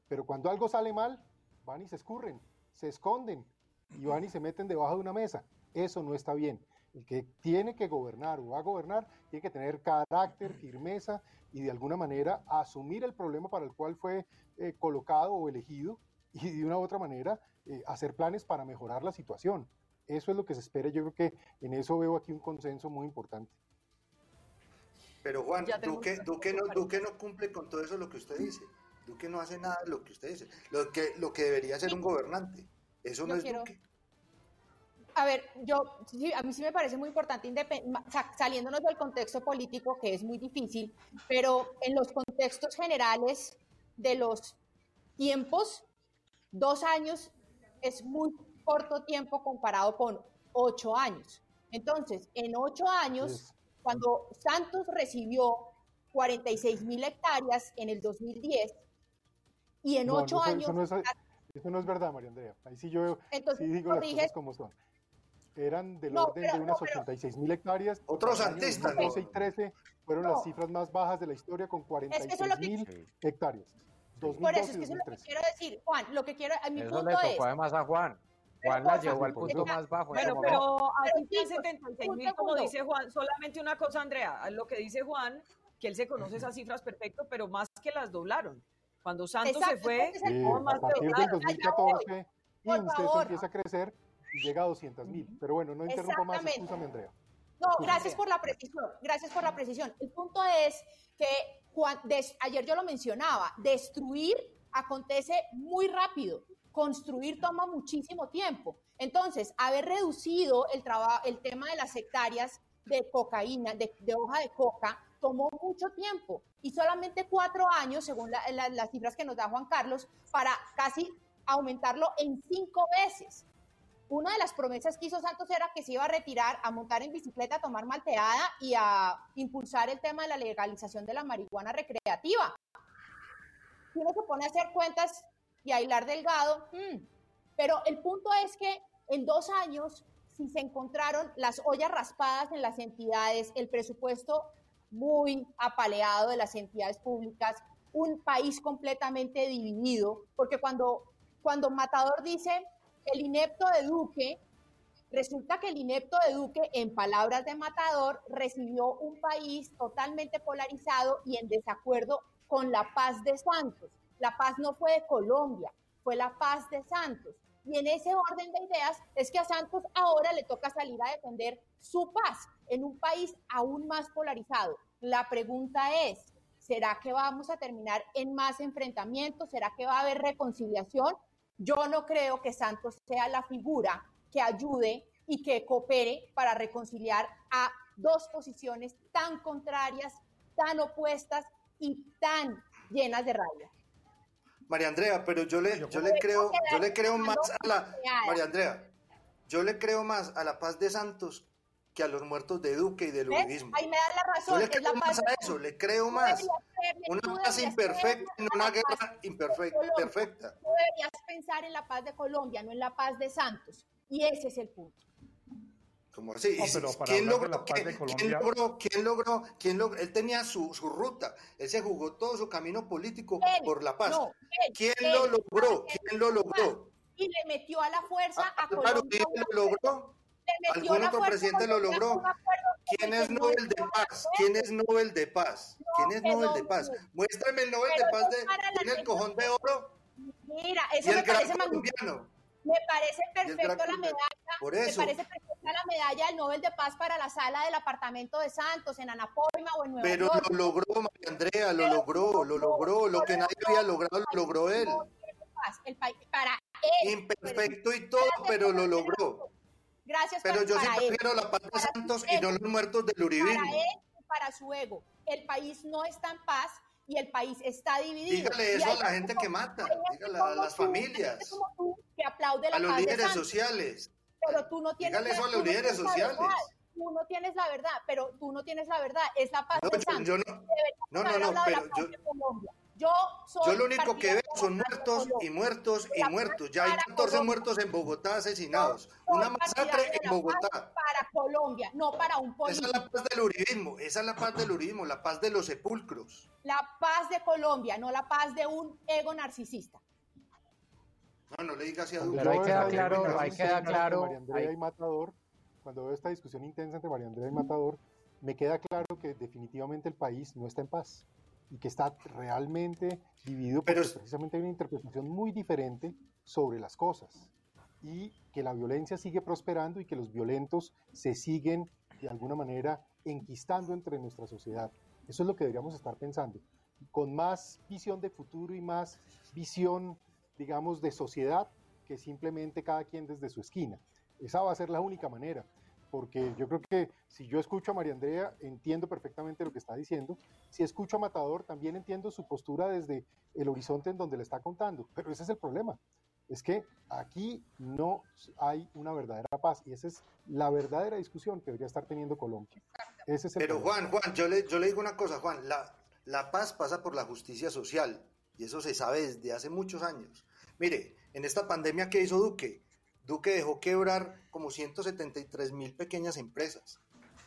Pero cuando algo sale mal, van y se escurren, se esconden y van y se meten debajo de una mesa. Eso no está bien. El que tiene que gobernar o va a gobernar tiene que tener carácter, firmeza y de alguna manera asumir el problema para el cual fue eh, colocado o elegido y de una u otra manera eh, hacer planes para mejorar la situación. Eso es lo que se espera. Yo creo que en eso veo aquí un consenso muy importante. Pero Juan, Duque, Duque, no, Duque no cumple con todo eso lo que usted dice. Duque no hace nada de lo que usted dice. Lo que, lo que debería ser un gobernante. Eso no es Duque. A ver, yo, a mí sí me parece muy importante, saliéndonos del contexto político, que es muy difícil, pero en los contextos generales de los tiempos, dos años es muy corto tiempo comparado con ocho años. Entonces, en ocho años, cuando Santos recibió 46 mil hectáreas en el 2010, y en ocho años... Eso no, es, verdad, María Andrea. Ahí sí yo sí digo las cosas como son. Eran del orden de unas 86 mil hectáreas. Otros artistas. 12 y 13 fueron las cifras más bajas de la historia con 46 mil hectáreas. Por eso es que eso es lo que quiero decir, Juan. Lo que quiero, a mi eso punto le tocó es, además a Juan. Juan la llevó al punto más bajo. Bueno, pero así que 76 mil, como dice Juan, solamente una cosa, Andrea, lo que dice Juan, que él se conoce esas cifras perfecto, pero más que las doblaron. Cuando Santos se fue, sí, a partir del 2014, se empieza a crecer y llega a 200 mil. Pero bueno, no interrumpo más, escúchame, Andrea. No, gracias por la precisión, gracias por la precisión. El punto es que ayer yo lo mencionaba, destruir acontece muy rápido, construir toma muchísimo tiempo. Entonces, haber reducido el, el tema de las hectáreas de cocaína, de, hoja de coca, tomó mucho tiempo y solamente cuatro años, según las cifras que nos da Juan Carlos, para casi aumentarlo en cinco veces. Una de las promesas que hizo Santos era que se iba a retirar, a montar en bicicleta, a tomar malteada y a impulsar el tema de la legalización de la marihuana recreativa. Si uno se pone a hacer cuentas y a hilar delgado, hmm, pero el punto es que en dos años, si se encontraron las ollas raspadas en las entidades, el presupuesto muy apaleado de las entidades públicas, un país completamente dividido, porque cuando, cuando Matador dice el inepto de Duque, resulta que el inepto de Duque, en palabras de Matador, recibió un país totalmente polarizado y en desacuerdo con la paz de Santos. La paz no fue de Colombia, fue la paz de Santos. Y en ese orden de ideas es que a Santos ahora le toca salir a defender su paz en un país aún más polarizado. La pregunta es, ¿será que vamos a terminar en más enfrentamientos? ¿Será que va a haber reconciliación? Yo no creo que Santos sea la figura que ayude y que coopere para reconciliar a dos posiciones tan contrarias, tan opuestas y tan llenas de rabia. María Andrea, pero yo le, yo le creo, yo le creo más a la María Andrea, yo le creo más a la paz de Santos que a los muertos de Duque y del uribismo. Ahí me da la razón. Yo le creo más a eso, le creo más. Una paz imperfecta, no una guerra imperfecta. Perfecta. Tú deberías pensar en la paz de Colombia, no en la paz de Santos. Y ese es el punto. ¿Cómo así? ¿Quién, logró, ¿quién, logró, ¿Quién logró? ¿Quién logró? Él tenía su, su ruta. Él se jugó todo su camino político por la paz. ¿Quién lo logró? ¿Quién lo logró? Y le metió a la fuerza ah, a Colombia. ¿Quién lo logró? ¿Algún otro presidente lo logró? ¿Quién es Nobel de Paz? ¿Quién es Nobel de Paz? ¿Quién es Nobel de Paz? Muéstrame el Nobel de Paz de ¿Tiene el cojón de oro? Mira, eso me parece magnífico. Me parece perfecto la medalla. Por eso. Me parece la medalla del Nobel de Paz para la sala del apartamento de Santos en Anapoima o en Nueva Pero York. lo logró María Andrea, lo logró, lo logró. Lo que nadie había logrado, lo logró él. El país, para él. Imperfecto y todo, pero lo logró. Gracias Pero yo sí prefiero la paz de Santos y no los muertos del uribismo. Para él y para su ego. El país no está en paz y el país está dividido. Dígale eso a la gente que mata, dígale a las familias. a los líderes sociales. Pero tú no tienes Dígale eso a los líderes sociales. Tú no tienes la verdad, pero tú no tienes la verdad. Es la paz de Santos. Yo no, no, no, no, pero yo, yo, soy yo lo único que veo son muertos y muertos y muertos. Ya hay 14 muertos en Bogotá asesinados. Una masacre en Bogotá. Para Colombia, no para un político. Esa es la paz del uribismo, esa es la paz del uribismo, la paz de los sepulcros. La paz de Colombia, no la paz de un ego narcisista. No, no le digas así a Pero ahí queda claro, ahí queda claro. María Andrea y Matador cuando veo esta discusión intensa entre María Andrea y Matador, me queda claro que definitivamente el país no está en paz y que está realmente dividido porque precisamente hay una interpretación muy diferente sobre las cosas y que la violencia sigue prosperando y que los violentos se siguen de alguna manera enquistando entre nuestra sociedad. Eso es lo que deberíamos estar pensando, con más visión de futuro y más visión, digamos, de sociedad que simplemente cada quien desde su esquina. Esa va a ser la única manera, porque yo creo que si yo escucho a María Andrea, entiendo perfectamente lo que está diciendo. Si escucho a Matador, también entiendo su postura desde el horizonte en donde le está contando. Pero ese es el problema. Es que aquí no hay una verdadera paz y esa es la verdadera discusión que debería estar teniendo Colombia. Ese Pero Juan, Juan, yo le, yo le digo una cosa, Juan, la, la paz pasa por la justicia social y eso se sabe desde hace muchos años. Mire, en esta pandemia que hizo Duque, Duque dejó quebrar como 173 mil pequeñas empresas.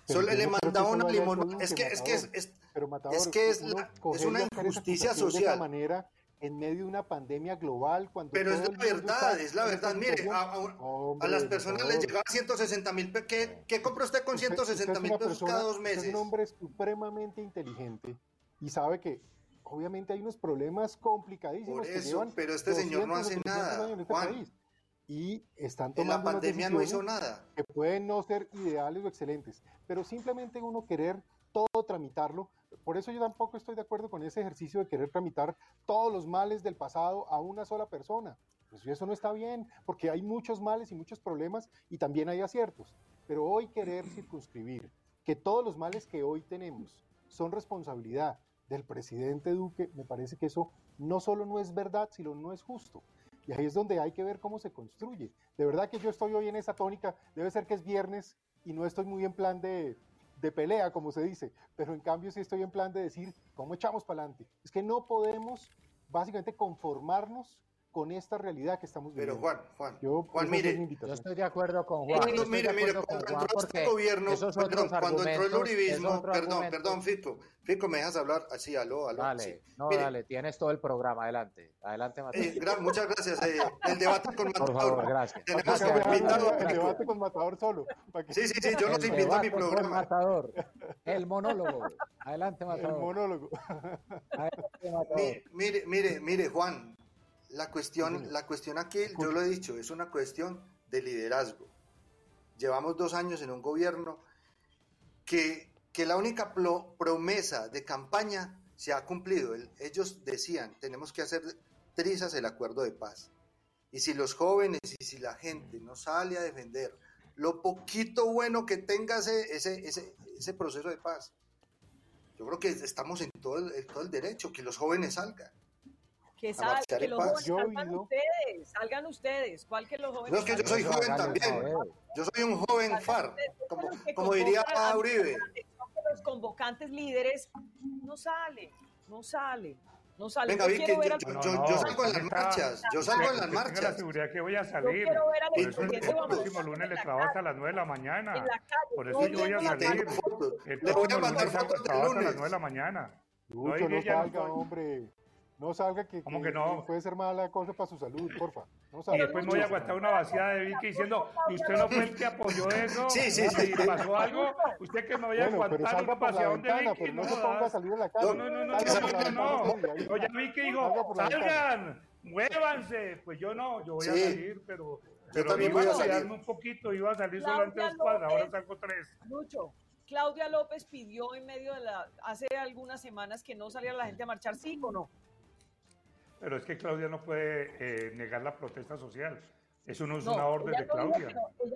Solo le mandaba una limón. Es que, es que es, es, es que es, es una injusticia social. De manera en medio de una pandemia global. Cuando Pero es la verdad, es la verdad. Mire, a, las personas les llegaba 160 mil ¿qué, ¿Qué compra usted con 160 mil pesos cada dos meses? Es un hombre supremamente inteligente y sabe que obviamente hay unos problemas complicadísimos. Por eso, pero este señor no hace nada, este Juan y están tomando en la pandemia no hizo nada. Que pueden no ser ideales o excelentes, pero simplemente uno querer todo tramitarlo. Por eso yo tampoco estoy de acuerdo con ese ejercicio de querer tramitar todos los males del pasado a una sola persona. Pues eso no está bien, porque hay muchos males y muchos problemas y también hay aciertos. Pero hoy querer circunscribir que todos los males que hoy tenemos son responsabilidad del presidente Duque, me parece que eso no solo no es verdad, sino no es justo. Y ahí es donde hay que ver cómo se construye. De verdad que yo estoy hoy en esa tónica, debe ser que es viernes y no estoy muy en plan de, de pelea, como se dice, pero en cambio sí estoy en plan de decir, ¿cómo echamos para adelante? Es que no podemos básicamente conformarnos con esta realidad que estamos viviendo. Pero Juan, Juan, yo, Juan, mire, yo estoy de acuerdo con Juan. Cuando, mire, mire, cuando entró este gobierno, perdón, cuando entró el uribismo, perdón, perdón, Fico, Fico, ¿me dejas hablar? Así, aló, aló. Dale, no, dale, tienes todo el programa, adelante, adelante, Matador. Eh, muchas gracias, eh, el debate con Matador. Por favor, gracias. Tenemos que invitado el debate con Matador solo. Sí, sí, sí, yo los invito a mi programa. Matador, el monólogo, adelante, Matador. El monólogo. Adelante, Matador. Mire, mire, mire, Juan, la cuestión, la cuestión aquí, yo lo he dicho, es una cuestión de liderazgo. Llevamos dos años en un gobierno que, que la única promesa de campaña se ha cumplido. ellos decían, tenemos que hacer trizas el acuerdo de paz. Y si los jóvenes y si la gente no sale a defender lo poquito bueno que tenga ese, ese, ese, proceso de paz, yo creo que estamos en todo el, todo el derecho, que los jóvenes salgan. Que, sal, que los jóvenes salgan ustedes, salgan ustedes. ¿Cuál que los jóvenes? No, es que yo soy joven también. Yo soy un joven FAR, como, como diría Uribe. Los convocantes líderes no salen, no salen. No sale. Venga, Vicky, yo, yo, yo, salgo en las marchas. Yo salgo en las marchas. Tengo la seguridad que voy a salir. Por eso el, el próximo lunes le trabajo hasta las 9 de la mañana. Por eso yo voy a salir. Le voy a mandar fotos del lunes. a las 9 de la mañana. Lucho, no salga, hombre. No salga que, que, que no? puede ser mala cosa para su salud, porfa. No salga. Y después me voy a aguantar una vaciada de Vicky diciendo, ¿y usted no fue el que apoyó eso? Sí, sí, sí. Si pasó algo, usted que me vaya bueno, a aguantar una vaciada de Vicky. Pero no, no se ponga a salir a la calle. No, no, no, no, no, no. no. Oye, Vicky dijo, salgan, muévanse. Pues yo no, yo voy a salir, pero... Yo también voy a salir. un poquito, iba a salir solamente dos cuadras, ahora salgo tres. Mucho. Claudia López pidió en medio de la, hace algunas semanas que no saliera la gente a marchar, ¿sí o no? Pero es que Claudia no puede eh, negar la protesta social. Eso no es una orden de Claudia,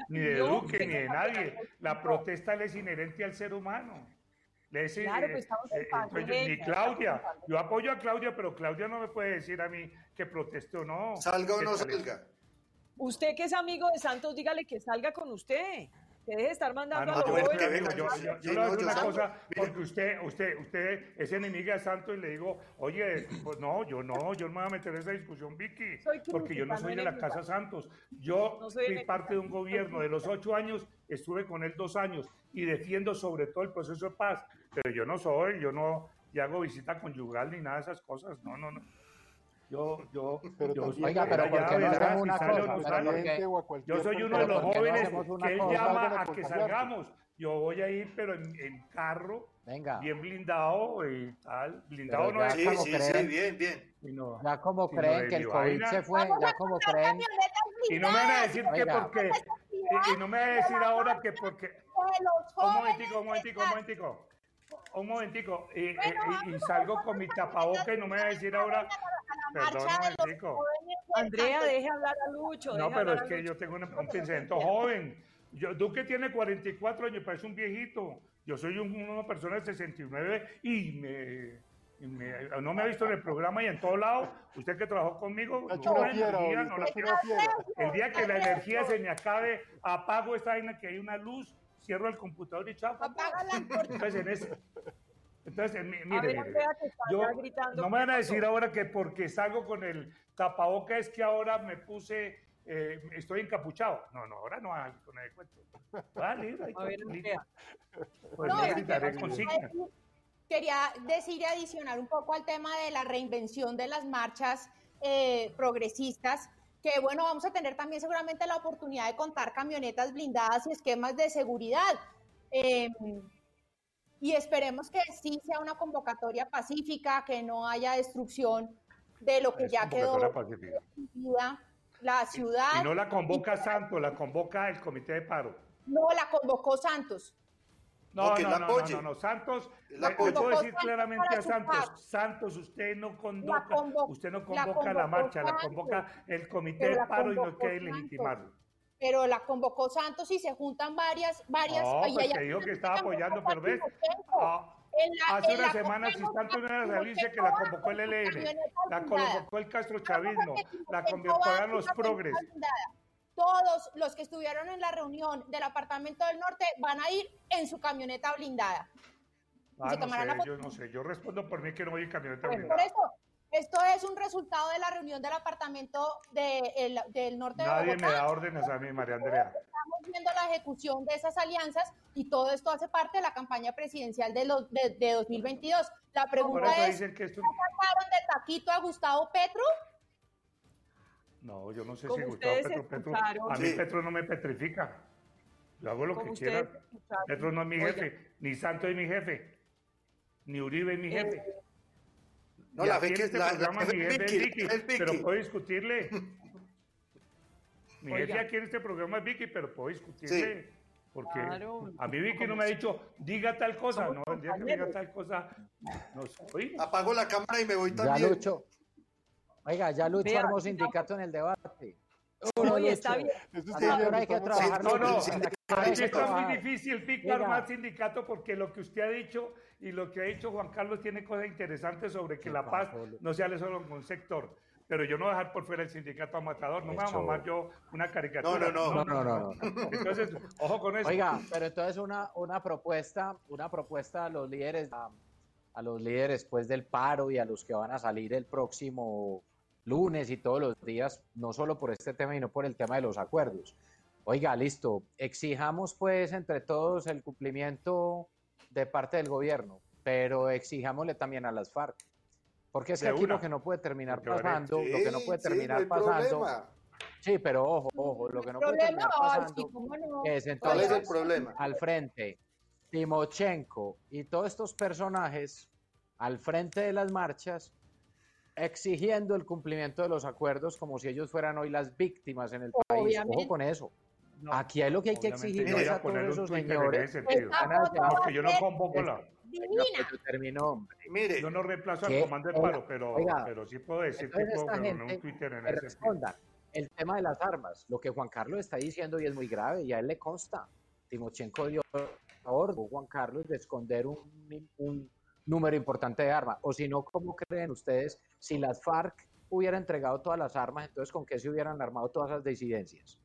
ni de Duque, ni de nadie. La protesta le es inherente al ser humano. Le es, claro, pues eh, eh, ni Claudia. Yo apoyo a Claudia, pero Claudia no me puede decir a mí que proteste o no. Salga o no salga. Usted que es amigo de Santos, dígale que salga con usted que deje de estar mandando ah, no, a los Venga, yo, yo, yo, le decir una cosa, porque usted, usted, usted es enemiga de Santos y le digo, oye, pues no, yo no, yo no me voy a meter en esa discusión, Vicky, porque yo no soy de la Casa Santos. Yo fui parte de un gobierno de los ocho años, estuve con él dos años y defiendo sobre todo el proceso de paz, pero yo no soy, yo no y hago visita conyugal ni nada de esas cosas, no, no, no. Yo, yo, Pero yo, también- Oiga, pero allá ¿por qué no hacemos una cosa? Pero porque- Yo soy uno de los ¿por qué no jóvenes que él cosa? llama a que salgamos. Yo voy a ir, pero en, en carro, Venga, bien blindado y tal. Blindado Pero no ya es Sí, como sí, creen. sí, bien, bien. no, ya como creen que el COVID vaina. se fue, Vamos ya como creen, y no me van a decir que porque, y, y no me van a decir ahora que porque, un momentico, un momentico, un momentico, un momentico, y, y- y- y salgo con mi tapaboca y no me va a decir ahora, marcha de los jóvenes Andrea, deje hablar a Lucho. No, pero es que Lucho. yo tengo un, un pensamiento joven. Yo, Duque tiene 44 años, parece un viejito. Yo soy un- una persona de 69 y, me, y me- no me ha visto en el programa y en todo lado. Usted que trabajó conmigo, no, la energía, no la quiero. El día que la energía se me acabe, apago esta vaina que hay una luz, cierro el computador y chao. Apaga la cortina. Entonces, en ese, entonces mire, ver, yo, no me van a decir ahora que porque salgo con el tapaboca es que ahora me puse, eh, estoy encapuchado. No, no, ahora no hay con el cuento. Vale, [laughs] A ver. Pues No, no Quería decir y adicionar un poco al tema de la reinvención de las marchas eh, progresistas, que bueno, vamos a tener también seguramente la oportunidad de contar camionetas blindadas y esquemas de seguridad. Eh, y esperemos que sí sea una convocatoria pacífica, que no haya destrucción de lo que Es ya quedó pacífica. la ciudad. Y no la convoca Santo, la convoca el comité de paro. No, la convocó Santos. No, No, no, la no, no, no, Santos, la le puedo decir claramente a Santos Santos, paro. Santos, usted no convoca, convo- usted no la convoca la marcha, la Santos. convoca el comité de paro y no quiere Santos. legitimarlo. Pero la convocó Santos y se juntan varias, varias. No, y pues ella que dijo que estaba apoyando, Timochenko. ah, hace en una la semana, si Santos no era a realice, que la convocó el camioneta la convocó el a que la convocaron los progres. Todos los que estuvieron en la reunión del Apartamento del Norte van a ir en su camioneta blindada. Ah, se no sé, yo no sé, yo respondo por mí que no voy en camioneta Pues por blindada. eso, esto es un resultado de la reunión del Apartamento de- el- del Norte de Nadie Bogotá. me da órdenes a mí, María Andrea. estamos viendo la ejecución de esas alianzas y todo esto hace parte de la campaña presidencial de, los, de, de 2022. La pregunta es, dicen que esto... ¿sacaron de taquito a Gustavo Petro? No, yo no sé Como si Gustavo Petro, Petro, a mí Sí. Petro no me petrifica. Yo hago lo Como que quiera. escucharon. Petro no es mi Oiga. jefe, ni Santo es mi jefe, ni Uribe es mi jefe. No, la en que- este la- la programa es Vicky, Vicky, la jefe es pero Vicky. puedo discutirle. Mi jefe Oiga. aquí en este programa es Vicky, pero puedo discutirle. Porque Claro. a mí Vicky no me ha dicho, diga tal cosa. No, el día que diga tal cosa, no soy. Apago la cámara y me voy ya también. Lucho. Oiga, ya Lucho Vea, armó sindicato en el debate. Oye, está bien. Eso ¿A está qué bien, hora hay que trabajar? No, no, Sí, ¿A qué hora hay Aquí que está muy trabajar? difícil, Pico, armar sindicato porque lo que usted ha dicho y lo que ha dicho Juan Carlos tiene cosas interesantes sobre que ¿Qué la paz no se hable solo un sector. Pero yo no voy a dejar por fuera el sindicato a Matador, no me voy a mamar yo una caricatura. No, no, No, no, no, no. Entonces, ojo con eso. Oiga, pero entonces una, una propuesta, una propuesta a los líderes, a, a los líderes pues del paro y a los que van a salir el próximo lunes y todos los días, no solo por este tema, sino por el tema de los acuerdos. Oiga, listo, exijamos pues entre todos el cumplimiento de parte del gobierno, pero exijámosle también a las FARC. Porque es que De aquí una. lo que no puede terminar Porque, pasando, lo que no puede Sí, sí, terminar no hay pasando, problema. sí, pero ojo, ojo, lo que no puede problema, terminar ay, pasando sí, no. es ¿Cuál entonces es el problema? al frente Timochenko y todos estos personajes al frente de las marchas exigiendo el cumplimiento de los acuerdos como si ellos fueran hoy las víctimas en el país. Obviamente. Ojo con eso. No, Aquí hay lo que hay que exigir es a a todos poner un esos en señores. ese Porque yo no convoco la... hombre. Mire, Yo no reemplazo al comando del paro, pero, oiga, pero sí puedo decir que puedo poner un gente Twitter en ese sentido. respondan. El tema de las armas, lo que Juan Carlos está diciendo y es muy grave, y a él le consta. Timochenko dio orden, Juan Carlos, de esconder un, un número importante de armas. O si no, ¿cómo creen ustedes si las FARC hubieran entregado todas las armas, entonces con qué se hubieran armado todas las disidencias?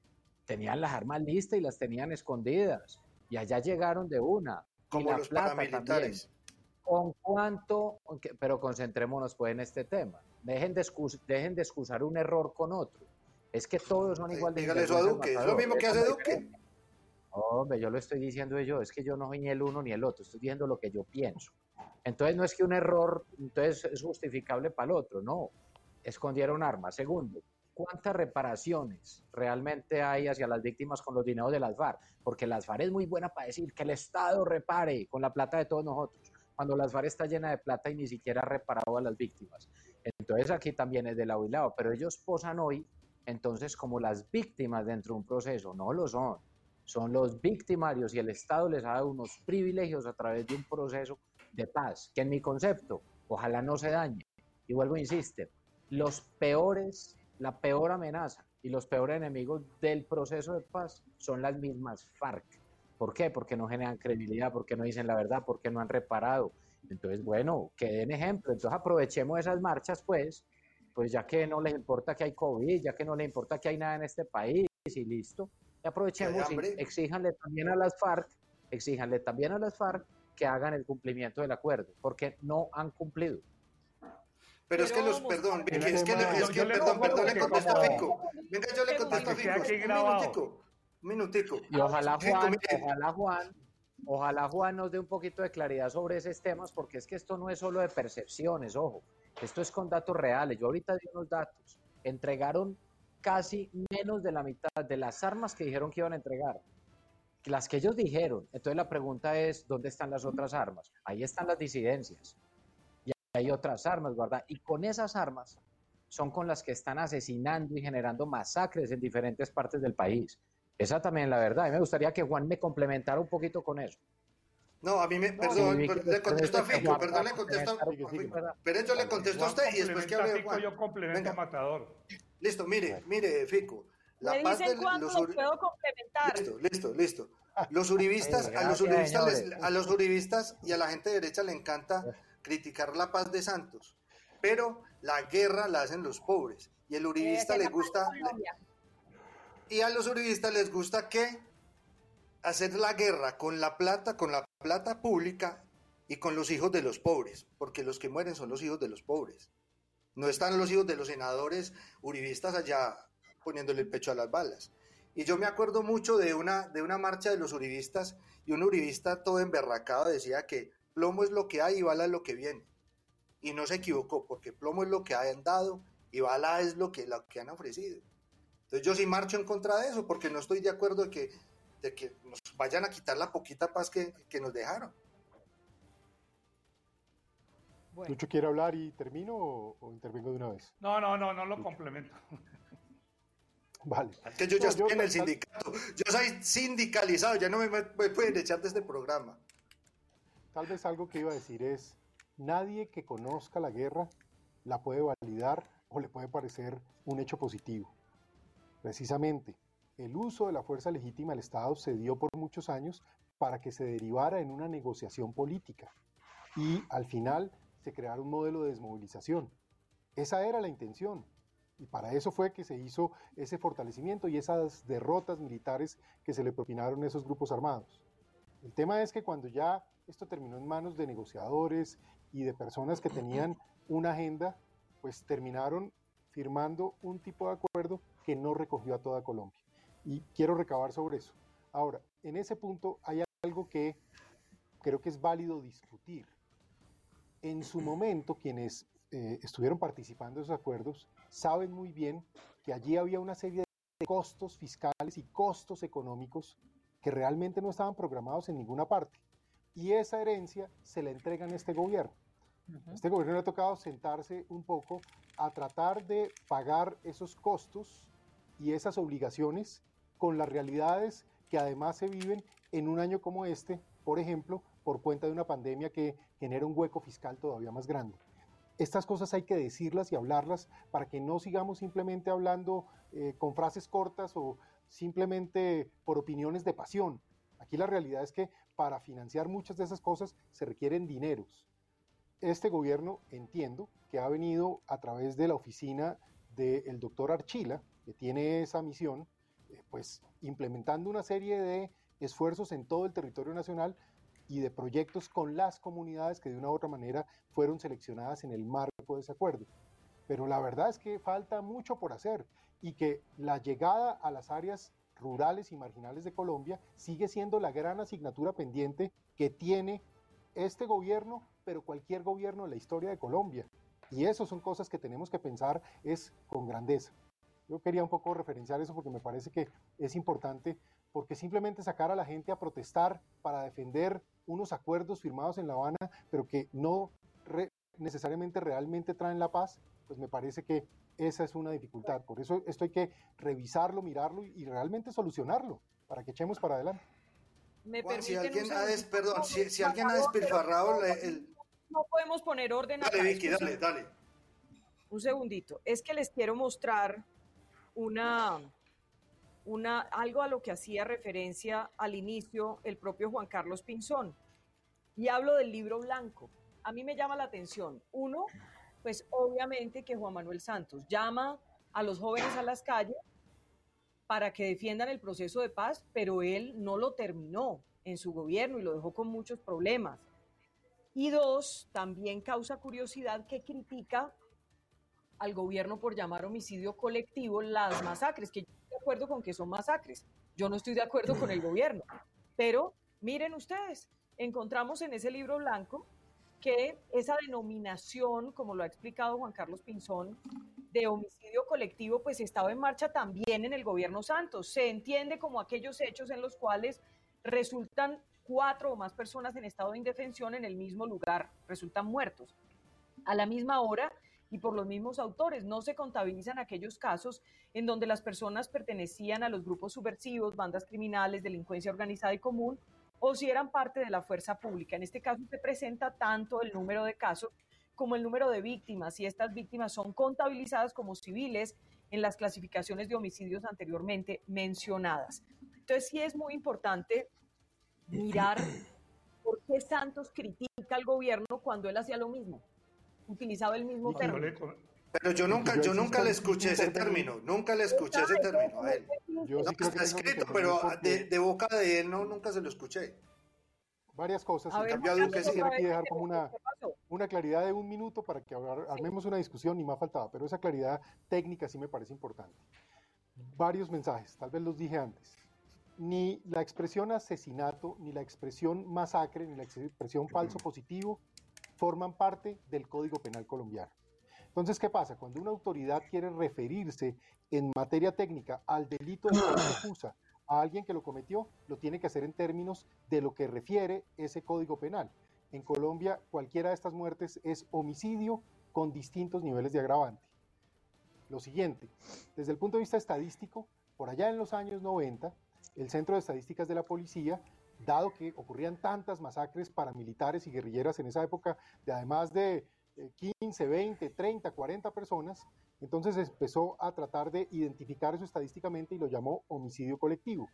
Tenían las armas listas y las tenían escondidas. Y allá llegaron de una. Como los también. paramilitares. ¿Con cuánto? Pero concentrémonos pues en este tema. Dejen de, excus- dejen de excusar un error con otro. Es que todos son igual de Dígale eso a Duque, es lo mismo que hace Duque. Hombre, yo lo estoy diciendo yo, es que yo no soy ni el uno ni el otro, estoy diciendo lo que yo pienso. Entonces no es que un error entonces es justificable para el otro, no. escondieron armas. Segundo, ¿cuántas reparaciones realmente hay hacia las víctimas con los dineros de las FARC? Porque las FARC es muy buena para decir que el Estado repare con la plata de todos nosotros, cuando las FARC está llena de plata y ni siquiera ha reparado a las víctimas. Entonces aquí también es de lado y lado, pero ellos posan hoy entonces como las víctimas dentro de un proceso, no lo son. Son los victimarios y el Estado les ha dado unos privilegios a través de un proceso de paz, que en mi concepto, ojalá no se dañe. Y vuelvo a insistir, los peores, la peor amenaza y los peores enemigos del proceso de paz son las mismas FARC. ¿Por qué? Porque no generan credibilidad, porque no dicen la verdad, porque no han reparado. Entonces, bueno, que den ejemplo. Entonces aprovechemos esas marchas, pues, pues ya que no les importa que hay COVID, ya que no les importa que hay nada en este país y listo. Y aprovechemos y exíjanle también a las FARC, exíjanle también a las FARC que hagan el cumplimiento del acuerdo, porque no han cumplido. Pero, es que los, perdón, es que, es que, perdón, perdón, le contesto a Fico. Venga, yo le contesto a Fico. Un minutico, un minutico. Y ojalá Juan, ojalá Juan, ojalá Juan nos dé un poquito de claridad sobre esos temas, porque es que esto no es solo de percepciones, ojo. Esto es con datos reales. Yo ahorita di unos datos. Entregaron casi menos de la mitad de las armas que dijeron que iban a entregar. Las que ellos dijeron. Entonces la pregunta es, ¿dónde están las otras armas? Ahí están las disidencias. Hay otras armas, ¿verdad? Y con esas armas son con las que están asesinando y generando masacres en diferentes partes del país. Esa también es la verdad. Y me gustaría que Juan me complementara un poquito con eso. No, a mí me, perdón, le contesto a Fico, perdón, le contesto a Fico. Pero yo le contesto a usted y después que hable Juan. Yo complemento a Matador. Listo, mire, mire, Fico. La me paz dicen los puedo complementar. Listo, listo, listo. Los [laughs] uribistas, a los uribistas, a los uribistas y a la gente de derecha le encanta criticar la paz de Santos, pero la guerra la hacen los pobres y el uribista le gusta y a los uribistas les gusta que hacer la guerra con la plata, con la plata pública y con los hijos de los pobres, porque los que mueren son los hijos de los pobres. No están los hijos de los senadores uribistas allá poniéndole el pecho a las balas. Y yo me acuerdo mucho de una, de una marcha de los uribistas y un uribista todo emberracado decía que plomo es lo que hay y bala es lo que viene. Y no se equivocó, porque plomo es lo que han dado y bala es lo que, lo que han ofrecido. Entonces yo sí marcho en contra de eso, porque no estoy de acuerdo de que de que nos vayan a quitar la poquita paz que, nos dejaron. Lucho quiere hablar y termino o, intervengo de una vez. No, no, no, no lo complemento. Vale. Es que yo ya estoy en el sindicato. Yo soy sindicalizado, ya no me, me, pueden echar de este programa. Tal vez algo que iba a decir es, nadie que conozca la guerra la puede validar o le puede parecer un hecho positivo. Precisamente, el uso de la fuerza legítima del Estado se dio por muchos años para que se derivara en una negociación política y al final se creara un modelo de desmovilización. Esa era la intención y para eso fue que se hizo ese fortalecimiento y esas derrotas militares que se le propinaron a esos grupos armados. El tema es que cuando ya esto terminó en manos de negociadores y de personas que tenían una agenda, pues terminaron firmando un tipo de acuerdo que no recogió a toda Colombia y quiero recabar sobre eso. Ahora, en ese punto hay algo que creo que es válido discutir. En su momento, quienes eh, estuvieron participando en esos acuerdos saben muy bien que allí había una serie de costos fiscales y costos económicos que realmente no estaban programados en ninguna parte. Y esa herencia se la entregan a este gobierno. Este gobierno le ha tocado sentarse un poco a tratar de pagar esos costos y esas obligaciones con las realidades que además se viven en un año como este, por ejemplo, por cuenta de una pandemia que genera un hueco fiscal todavía más grande. Estas cosas hay que decirlas y hablarlas para que no sigamos simplemente hablando eh, con frases cortas o simplemente por opiniones de pasión. Aquí la realidad es que para financiar muchas de esas cosas se requieren dineros. Este gobierno, entiendo, que ha venido a través de la oficina del doctor Archila, que tiene esa misión, pues implementando una serie de esfuerzos en todo el territorio nacional y de proyectos con las comunidades que de una u otra manera fueron seleccionadas en el marco de ese acuerdo. Pero la verdad es que falta mucho por hacer y que la llegada a las áreas rurales y marginales de Colombia sigue siendo la gran asignatura pendiente que tiene este gobierno, pero cualquier gobierno en la historia de Colombia. Y eso son cosas que tenemos que pensar es con grandeza. Yo quería un poco referenciar eso porque me parece que es importante, porque simplemente sacar a la gente a protestar para defender unos acuerdos firmados en La Habana, pero que no necesariamente realmente traen la paz, pues me parece que esa es una dificultad. Por eso esto hay que revisarlo, mirarlo y, realmente solucionarlo para que echemos para adelante. si alguien ha, perdón, si, alguien ha despilfarrado el... No podemos poner orden. Dale, Vicky, dale, dale. Un segundito. Es que les quiero mostrar una, una, algo a lo que hacía referencia al inicio el propio Juan Carlos Pinzón. Y hablo del libro blanco. A mí me llama la atención. Uno, pues obviamente que Juan Manuel Santos llama a los jóvenes a las calles para que defiendan el proceso de paz, pero él no lo terminó en su gobierno y lo dejó con muchos problemas. Y dos, también causa curiosidad que critica al gobierno por llamar homicidio colectivo las masacres, que yo estoy de acuerdo con que son masacres. Yo no estoy de acuerdo con el gobierno. Pero miren ustedes, encontramos en ese libro blanco que esa denominación, como lo ha explicado Juan Carlos Pinzón, de homicidio colectivo, pues estaba en marcha también en el gobierno Santos. Se entiende como aquellos hechos en los cuales resultan cuatro o más personas en estado de indefensión en el mismo lugar, resultan muertos. A la misma hora, y por los mismos autores. No se contabilizan aquellos casos en donde las personas pertenecían a los grupos subversivos, bandas criminales, delincuencia organizada y común, o si eran parte de la fuerza pública. En este caso se presenta tanto el número de casos como el número de víctimas, y estas víctimas son contabilizadas como civiles en las clasificaciones de homicidios anteriormente mencionadas. Entonces sí es muy importante mirar por qué Santos critica al gobierno cuando él hacía lo mismo utilizaba el mismo término. Pero yo nunca, yo nunca le escuché ese término, nunca le escuché ese término a él. Yo no está escrito, pero de, boca de él no, nunca se lo escuché. Varias cosas. En cambio, yo quisiera aquí dejar como una, una claridad de un minuto para que armemos una discusión, ni más faltaba, pero esa claridad técnica sí me parece importante. Varios mensajes, tal vez los dije antes. Ni la expresión asesinato, ni la expresión masacre, ni la expresión falso positivo forman parte del Código Penal colombiano. Entonces, ¿qué pasa? Cuando una autoridad quiere referirse en materia técnica al delito de que [clears throat] acusa a alguien que lo cometió, lo tiene que hacer en términos de lo que refiere ese Código Penal. En Colombia, cualquiera de estas muertes es homicidio con distintos niveles de agravante. Lo siguiente, desde el punto de vista estadístico, por allá en los años 90, el Centro de Estadísticas de la Policía dado que ocurrían tantas masacres paramilitares y guerrilleras en esa época, de además de 15, 20, 30, 40 personas, entonces empezó a tratar de identificar eso estadísticamente y lo llamó homicidio colectivo.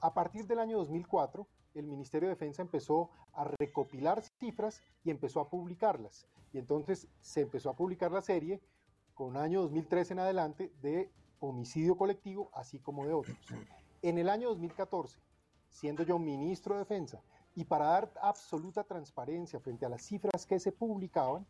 A partir del año 2004, el Ministerio de Defensa empezó a recopilar cifras y empezó a publicarlas. Y entonces se empezó a publicar la serie con año 2013 en adelante de homicidio colectivo, así como de otros. En el año 2014, siendo yo ministro de Defensa, y para dar absoluta transparencia frente a las cifras que se publicaban,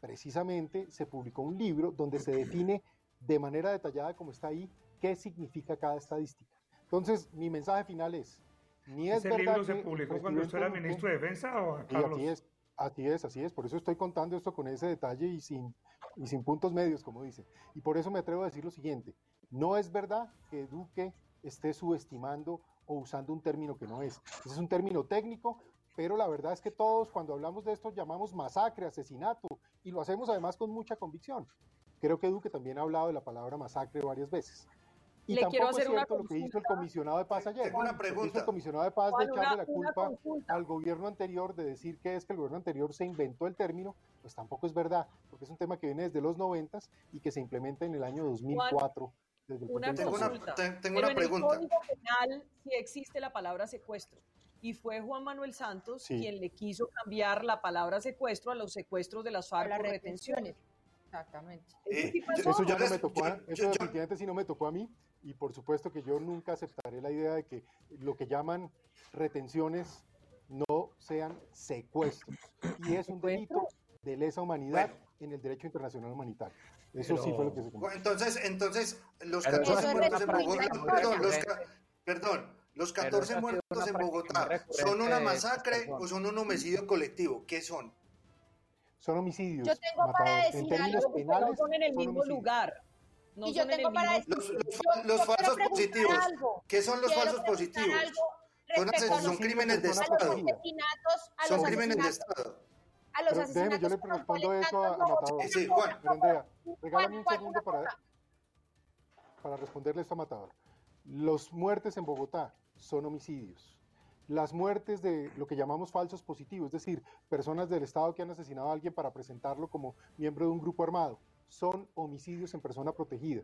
precisamente se publicó un libro donde se define de manera detallada, como está ahí, qué significa cada estadística. Entonces, mi mensaje final es, ni es ¿Ese libro se publicó cuando usted era ministro de Defensa o Carlos? así es, así es, así es. Por eso estoy contando esto con ese detalle y sin, y sin puntos medios, como dice. Y por eso me atrevo a decir lo siguiente. No es verdad que Duque esté subestimando o usando un término que no es. Ese es un término técnico, pero la verdad es que todos cuando hablamos de esto llamamos masacre, asesinato, y lo hacemos además con mucha convicción. Creo que Duque también ha hablado de la palabra masacre varias veces. Y Le tampoco hacer es cierto lo que hizo el comisionado de paz ayer. Una pregunta. el comisionado de paz de echarle la culpa al gobierno anterior, de decir que es que el gobierno anterior se inventó el término, pues tampoco es verdad, porque es un tema que viene desde los noventas y que se implementa en el año 2004 una tengo una, tengo una pregunta. En el Código Penal sí existe la palabra secuestro. Y fue Juan Manuel Santos quien le quiso cambiar la palabra secuestro a los secuestros de las FARC por retenciones. Exactamente. Eh, eso ya no me tocó, eso definitivamente sí no me tocó a mí. Y por supuesto que yo nunca aceptaré la idea de que lo que llaman retenciones no sean secuestros. Y es un delito de lesa humanidad en el derecho internacional humanitario. Eso sí fue lo que se Entonces, entonces los 14 muertos en Bogotá, perdón, los, perdón, los 14 muertos en Bogotá, ¿son una masacre o son un homicidio colectivo? ¿Qué son? son homicidios. Yo tengo para decir algo, penales, no son en el son mismo homicidios. lugar. No y yo tengo para decir, Los, los, yo- los yo quiero falsos positivos. algo. ¿Qué son los Quiero falsos positivos? Son, crímenes de Estado. asesinatos, Son crímenes de asesinatos, Estado. a los déjeme, yo asesinatos le respondo eso a- Matador. Sí, sí, Juan. Pero Andrea, regálame un segundo para, para responderle esto a Matador. Los muertes en Bogotá son homicidios. Las muertes de lo que llamamos falsos positivos, es decir, personas del Estado que han asesinado a alguien para presentarlo como miembro de un grupo armado, son homicidios en persona protegida.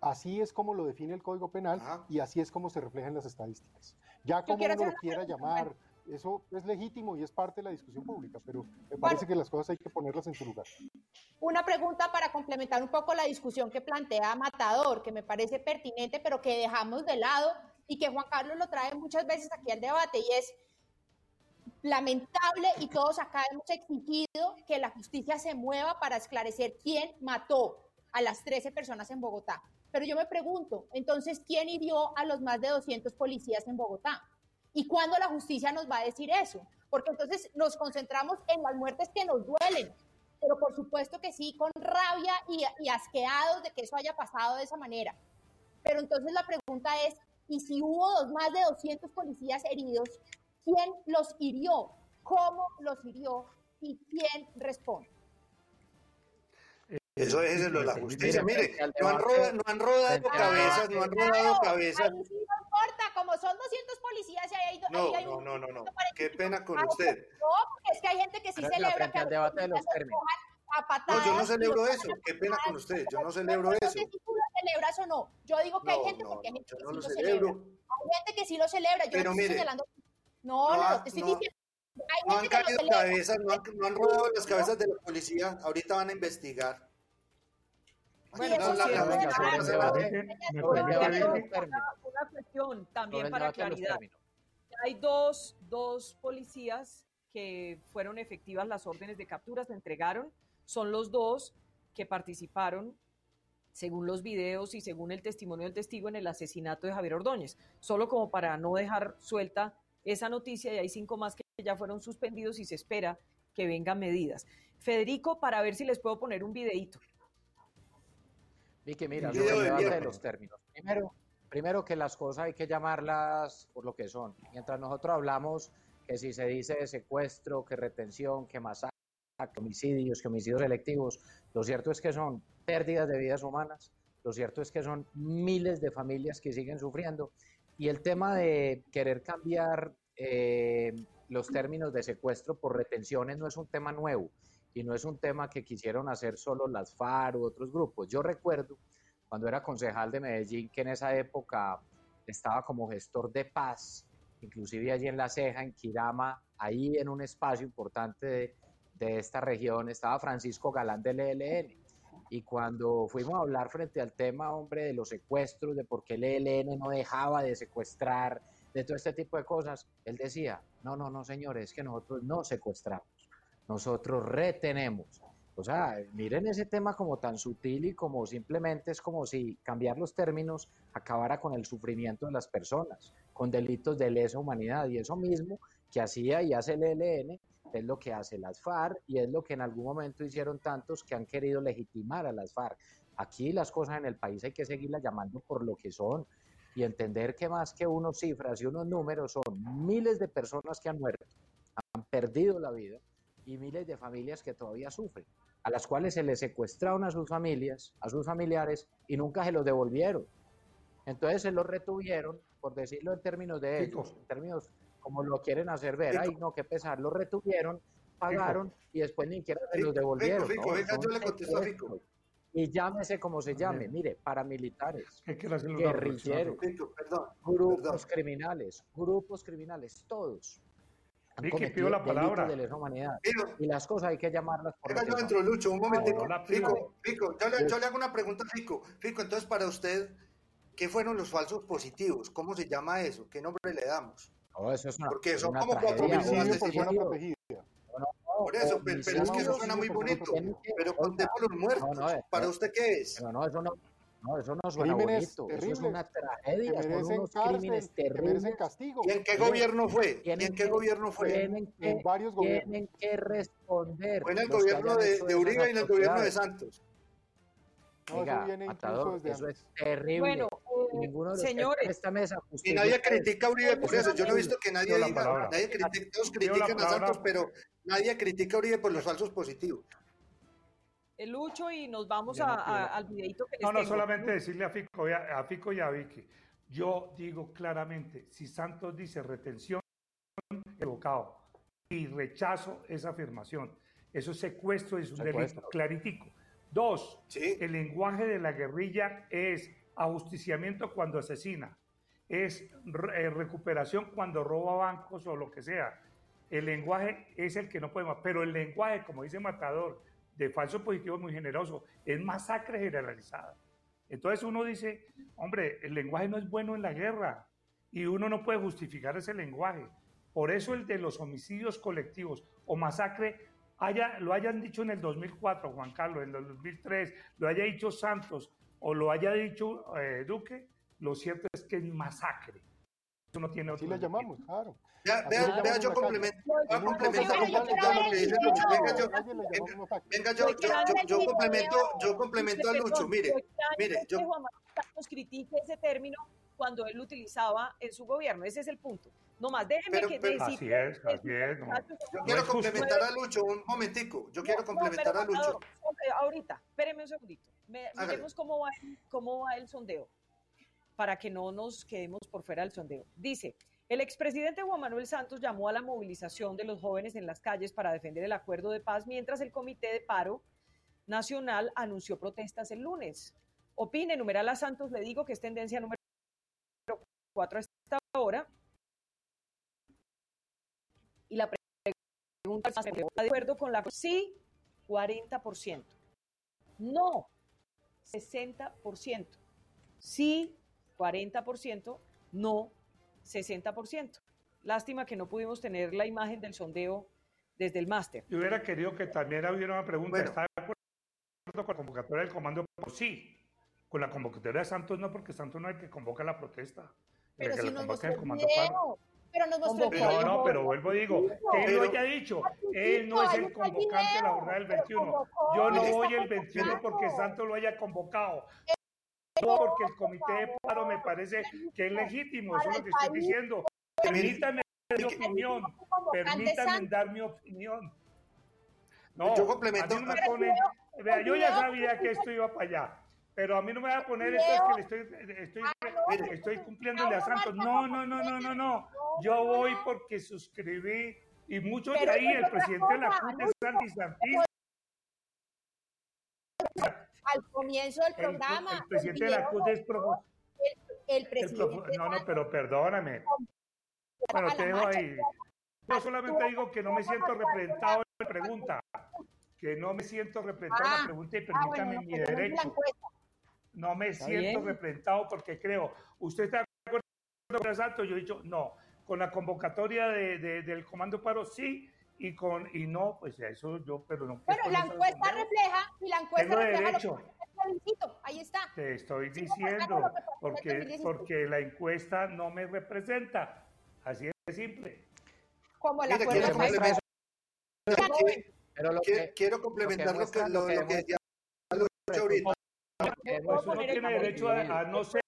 Así es como lo define el Código Penal Ajá. y así es como se refleja en las estadísticas. Ya como uno lo quiera llamar, eso es legítimo y es parte de la discusión pública, pero me parece que las cosas hay que ponerlas en su lugar. Una pregunta para complementar un poco la discusión que plantea Matador, que me parece pertinente, pero que dejamos de lado y que Juan Carlos lo trae muchas veces aquí al debate, y es lamentable y todos acá hemos exigido que la justicia se mueva para esclarecer quién mató a las 13 personas en Bogotá. Pero yo me pregunto, entonces, ¿quién hirió a los más de 200 policías en Bogotá? ¿Y cuándo la justicia nos va a decir eso? Porque entonces nos concentramos en las muertes que nos duelen, pero por supuesto que sí, con rabia y, y asqueados de que eso haya pasado de esa manera. Pero entonces la pregunta es, ¿y si hubo dos- más de 200 policías heridos, quién los hirió? ¿Cómo los hirió? ¿Y quién responde? Eso es lo de la justicia. Mire, no han, debate- roda- no han rodado cabezas, no han rodado cabezas. Ahí sí no importa, como son 200 policías y ahí hay, No, no, no, no, Qué pena con usted. No, porque es que hay gente que sí celebra que al los debate de los términos. A No, patadas yo no celebro eso. Qué pena con patadas. usted. Yo no Yo celebro no eso. sé si tú lo celebras o no. Yo digo que hay No, gente, no, porque hay no, gente que no sí lo celebra. Hay gente que sí lo celebra. Yo Pero no estoy mire, señalando. No, no no, no, te estoy no- diciendo. Hay No han caído cabezas, no han, no han rodado las cabezas de la policía. Ahorita van a investigar. Bueno, No, la-. Una cuestión también para claridad. Hay dos, dos policías que fueron efectivas las órdenes de captura, se entregaron. Son los dos que participaron, según los videos y según el testimonio del testigo, en el asesinato de Javier Ordóñez. Solo como para no dejar suelta esa noticia, y hay cinco más que ya fueron suspendidos y se espera que vengan medidas. Federico, para ver si les puedo poner un videíto. Vicky, mira, de los términos. Primero, primero que las cosas hay que llamarlas por lo que son. Mientras nosotros hablamos que si se dice secuestro, que retención, que masacre, homicidios, que homicidios selectivos, lo cierto es que son pérdidas de vidas humanas, lo cierto es que son miles de familias que siguen sufriendo. Y el tema de querer cambiar eh, los términos de secuestro por retenciones no es un tema nuevo y no es un tema que quisieron hacer solo las FARC u otros grupos. Yo recuerdo cuando era concejal de Medellín que en esa época estaba como gestor de paz, inclusive allí en La Ceja, en Quirama, ahí en un espacio importante de, de esta región, estaba Francisco Galán del ELN. Y cuando fuimos a hablar frente al tema, hombre, de los secuestros, de por qué el ELN no dejaba de secuestrar, de todo este tipo de cosas, él decía, no, no, no, señores, es que nosotros no secuestramos, nosotros retenemos. O sea, miren ese tema como tan sutil y como simplemente es como si cambiar los términos acabara con el sufrimiento de las personas, con delitos de lesa humanidad. Y eso mismo que hacía y hace el ELN es lo que hace las FARC y es lo que en algún momento hicieron tantos que han querido legitimar a las FARC. Aquí las cosas en el país hay que seguirlas llamando por lo que son y entender que más que unos cifras y unos números son miles de personas que han muerto, han perdido la vida y miles de familias que todavía sufren, a las cuales se les secuestraron a sus familias, a sus familiares y nunca se los devolvieron. Entonces se los retuvieron, por decirlo en términos de ellos, en términos como lo quieren hacer ver, ay no, qué pesar, los retuvieron, pagaron y después ni siquiera se los devolvieron. ¿no? yo le contesto a Fico. secuestros. Y llámese como se llame, mire, paramilitares, [laughs] guerrilleros, perdón. grupos Perdón. criminales, grupos criminales, todos. Han pido la palabra. de lesa humanidad. Y las cosas hay que llamarlas por venga, lo yo entro, Lucho, un momentico. No, la Fico, pido. Fico, yo le, yo le hago una pregunta a Fico. Fico, entonces para usted, ¿qué fueron los falsos positivos? ¿Cómo se llama eso? ¿Qué nombre le damos? No, eso es una, Porque son una como cuatro mil por eso, pero, pero es que eso suena muy bonito. Pero contemos los muertos. No, no, eh, ¿Para no. usted qué es? Pero no, eso no, No, eso no suena Crímenes bonito. Eso es terribles una que tragedia. Son merecen unos cárcel, crímenes que merecen terribles. castigo. ¿Y en qué gobierno fue? ¿Y en qué que- gobierno fue? Tienen que, En varios gobiernos. tienen que responder. Fue en el que gobierno de, de Uribe y en el gobierno de. Santos. No, Oiga, eso viene incluso Matador, desde eso antes. es terrible. Bueno, eh, ninguno de los señores, en esta mesa Y justifica nadie critica a Uribe por eso. Yo no he visto que nadie diga, palabra. nadie critica, todos critican a. Santos, pero nadie critica a Uribe por los falsos positivos. el Lucho y nos vamos a- a- al videito que les No, no, tengo. solamente decirle a Fico, y a, a Fico y a Vicky. Yo digo claramente, si Santos dice retención, equivocado. Y rechazo esa afirmación. Eso es secuestro y es un Secuestro. delito, claritico. Dos, Sí. el lenguaje de la guerrilla es ajusticiamiento cuando asesina, es re- eh, recuperación cuando roba bancos o lo que sea. El lenguaje es el que no podemos, pero el lenguaje, como dice Matador, de falso positivo muy generoso, es masacre generalizada. Entonces uno dice, hombre, el lenguaje no es bueno en la guerra y uno no puede justificar ese lenguaje. Por eso el de los homicidios colectivos o masacre haya, lo hayan dicho en el 2004, Juan Carlos, en el 2003, lo haya dicho Santos o lo haya dicho eh, Duque, lo cierto es que es masacre. Eso no tiene otro le llamamos, claro. Vea, Así vea, le vea, llamamos yo complemento, voy a complementar un poquito lo que dice. Lucho. Venga, yo, venga, yo, complemento, yo complemento a Lucho. Mire, mire, que yo, Juan critique ese término cuando él lo utilizaba en su gobierno. Ese es el punto. No más, déjeme Pero- que pero- Así decirle- es, así es. no. yo quiero complementar a Lucho un momentico. Yo quiero No, complementar pero, a Lucho. Ahorita, espéreme un segundito. Me- miremos cómo va, cómo va el sondeo, para que no nos quedemos por fuera del sondeo. Dice, el expresidente Juan Manuel Santos llamó a la movilización de los jóvenes en las calles para defender el acuerdo de paz, mientras el Comité de Paro Nacional anunció protestas el lunes. Opine, numeral a Santos, le digo que es tendencia número 4 a esta hora. Y la pregunta es, ¿está de acuerdo con la... Sí, 40%. No, 60%. Sí, 40%. No, 60%. Lástima que no pudimos tener la imagen del sondeo desde el máster. Yo hubiera querido que también hubiera una pregunta. Bueno. ¿Está de acuerdo con la convocatoria del comando? Por sí. Con la convocatoria de Santos no, porque Santos no es el que convoca la protesta. El Pero que si la nos convoca mostró es el el comando paro. Pero nos mostró el Convocó. No, no, pero vuelvo y digo, que él lo haya dicho, él no es el convocante de la jornada del pero 21. convocó, Yo no voy el 21 porque. Santos lo haya convocado. No, porque el comité de paro me parece que es legítimo, eso es lo que estoy diciendo. Permítame dar mi opinión, permítame dar mi opinión. No, Yo complemento- a mí no me ponen, vea, yo ya sabía que esto iba para allá, pero a mí no me va a poner esto es que le estoy, estoy, estoy cumpliéndole a Santos. No, no, no, no, no, no. Yo voy porque suscribí y muchos de ahí, el presidente de la CUT es Santi Santis, Al comienzo del el, programa. el presidente de la CUT es El presidente. No, no, pero perdóname. Bueno, te dejo ahí. Yo solamente digo que no me siento representado en la pregunta. Que no me siento representado en la Ah, pregunta y Ah, bueno, permítame mi pero no es la derecho. Encuesta. No me Está siento bien. representado porque creo. ¿Usted está de acuerdo con el salto? Yo he dicho no. Con la convocatoria de, de- del Comando Paro sí y con y no, pues eso yo, pero no. Bueno, la encuesta refleja, y la encuesta Tengo refleja derecho. lo. Ahí está. Te estoy diciendo, porque, 2016. porque la encuesta no me representa. Así de simple. Como complementar- Quiero- Pero lo quiero, que, quiero complementar lo que, lo, lo que lo que decía Lucho ahorita. Pues uno tiene derecho a, a no ser.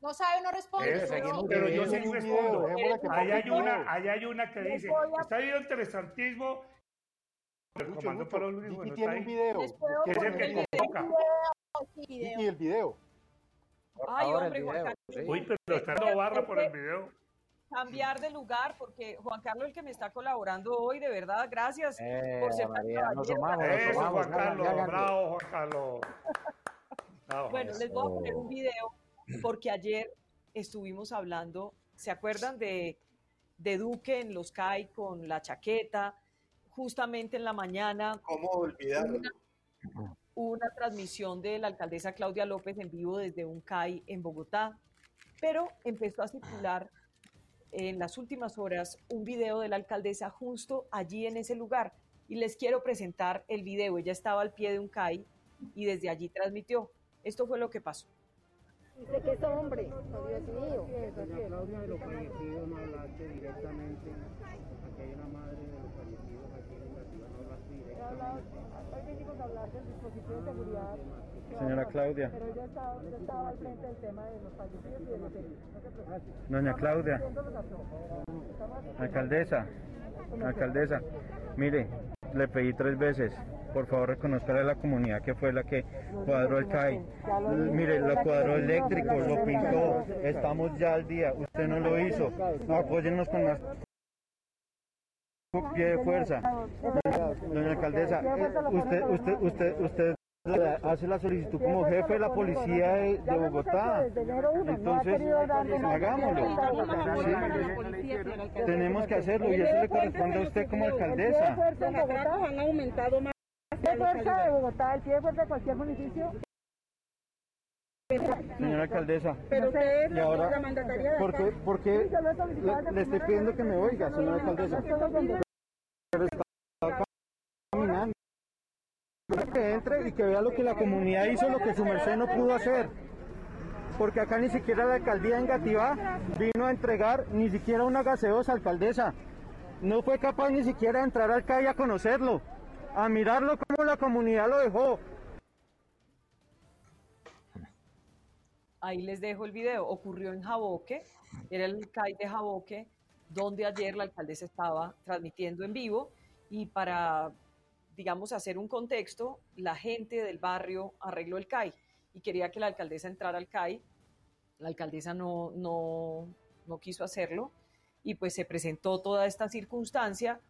No sabe, no responde. Eh, no- Pero yo sí respondo. Ahí hay una, ahí hay una que Les dice, está viendo interesantismo. El comando para el Vicky bueno, está tiene un video. Que es el que convoca. Vicky, el video. Ay, hombre. Uy, pero está dando barra por el video. Cambiar de lugar, porque Juan Carlos, el que me está colaborando hoy, de verdad, gracias Eh, por ser María, nos caballero. sumamos, nos Eso, sumamos, Juan Carlos. Bravo, Juan Carlos. Bravo, Bueno, Juan. les voy a poner un video porque ayer estuvimos hablando, ¿se acuerdan de, de Duque en los CAI con la chaqueta? Justamente en la mañana ¿Cómo olvidarlo? una, una transmisión de la alcaldesa Claudia López en vivo desde un CAI en Bogotá, pero empezó a circular en las últimas horas un video de la alcaldesa justo allí en ese lugar. y les quiero presentar el video. Ella estaba al pie de un CAI y desde allí transmitió. Esto fue lo que pasó. Dice que es hombre, Dios mío. Doña Claudia, de los fallecidos no hablaste directamente. Aquí hay una madre de los fallecidos aquí en la ciudad, no hablaste directamente. Hoy venimos a hablar del dispositivo de seguridad. Señora Claudia. Pero yo estaba, yo estaba al frente del tema de los fallecidos y de los heridos. No. Doña Claudia. Alcaldesa. Alcaldesa. Mire, le pedí tres veces. Por favor, reconozca a la comunidad que fue la que cuadró el CAI. Mire, lo cuadró eléctrico, lo pintó. Estamos ya al día. Usted no lo hizo. No, apóyennos con más pie de fuerza. Doña alcaldesa, eh, usted, usted, usted, usted hace la solicitud como jefe de la policía de, de Bogotá. Entonces, hagámoslo. Sí. Tenemos que hacerlo y eso le corresponde a usted como alcaldesa. Han aumentado más. ¿El pie de fuerza de Bogotá, el pie de fuerza de cualquier municipio? Señora alcaldesa, Pero usted es y la, mandataria de ¿por qué, por qué le, le estoy pidiendo que me oiga, señora alcaldesa? Pero está caminando. Que entre y que vea lo que la comunidad hizo, lo que su merced no pudo hacer. Porque acá ni siquiera la alcaldía en Gativá vino a entregar ni siquiera una gaseosa, alcaldesa. No fue capaz ni siquiera de entrar al CAI a conocerlo, a mirarlo como la comunidad lo dejó. Ahí les dejo el video. Ocurrió en Jaboque, era el CAI de Jaboque, donde ayer la alcaldesa estaba transmitiendo en vivo y para, digamos, hacer un contexto, la gente del barrio arregló el CAI y quería que la alcaldesa entrara al CAI. La alcaldesa no, no, no quiso hacerlo y pues se presentó toda esta circunstancia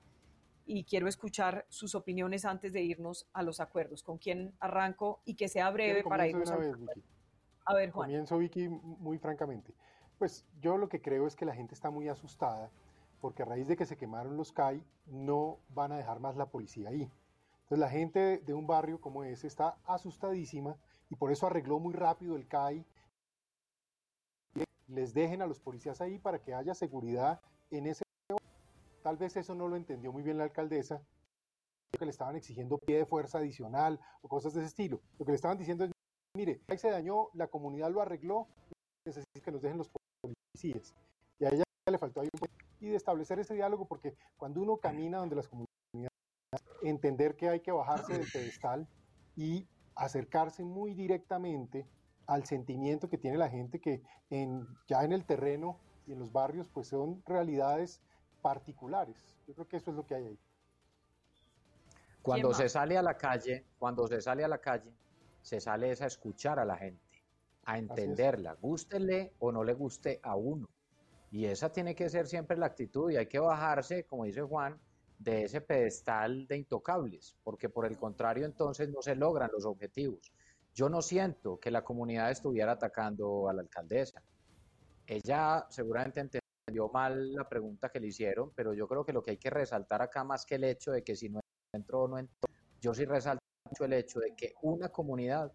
y quiero escuchar sus opiniones antes de irnos a los acuerdos. ¿Con quién arranco y que sea breve para irnos a vez, Vicky. A ver, Juan. Comienzo, Vicky, muy francamente. Pues yo lo que creo es que la gente está muy asustada porque a raíz de que se quemaron los CAI no van a dejar más la policía ahí. Entonces la gente de un barrio como ese está asustadísima y por eso arregló muy rápido el CAI. Les dejen a los policías ahí para que haya seguridad en ese. Tal vez eso no lo entendió muy bien la alcaldesa, que le estaban exigiendo pie de fuerza adicional o cosas de ese estilo. Lo que le estaban diciendo es, mire, ahí se dañó, la comunidad lo arregló, necesita que nos dejen los policías. Y a ella le faltó ahí un y de establecer ese diálogo, porque cuando uno camina donde las comunidades, entender que hay que bajarse del pedestal y acercarse muy directamente al sentimiento que tiene la gente que en, ya en el terreno y en los barrios pues son realidades particulares. Yo creo que eso es lo que hay ahí. Cuando se sale a la calle, cuando se sale a la calle, se sale es a escuchar a la gente, a entenderla, gústele o no le guste a uno. Y esa tiene que ser siempre la actitud y hay que bajarse, como dice Juan, de ese pedestal de intocables, porque por el contrario entonces no se logran los objetivos. Yo no siento que la comunidad estuviera atacando a la alcaldesa. Ella seguramente entendió mal la pregunta que le hicieron, pero yo creo que lo que hay que resaltar acá más que el hecho de que si no entró o no entró, yo sí resalto mucho el hecho de que una comunidad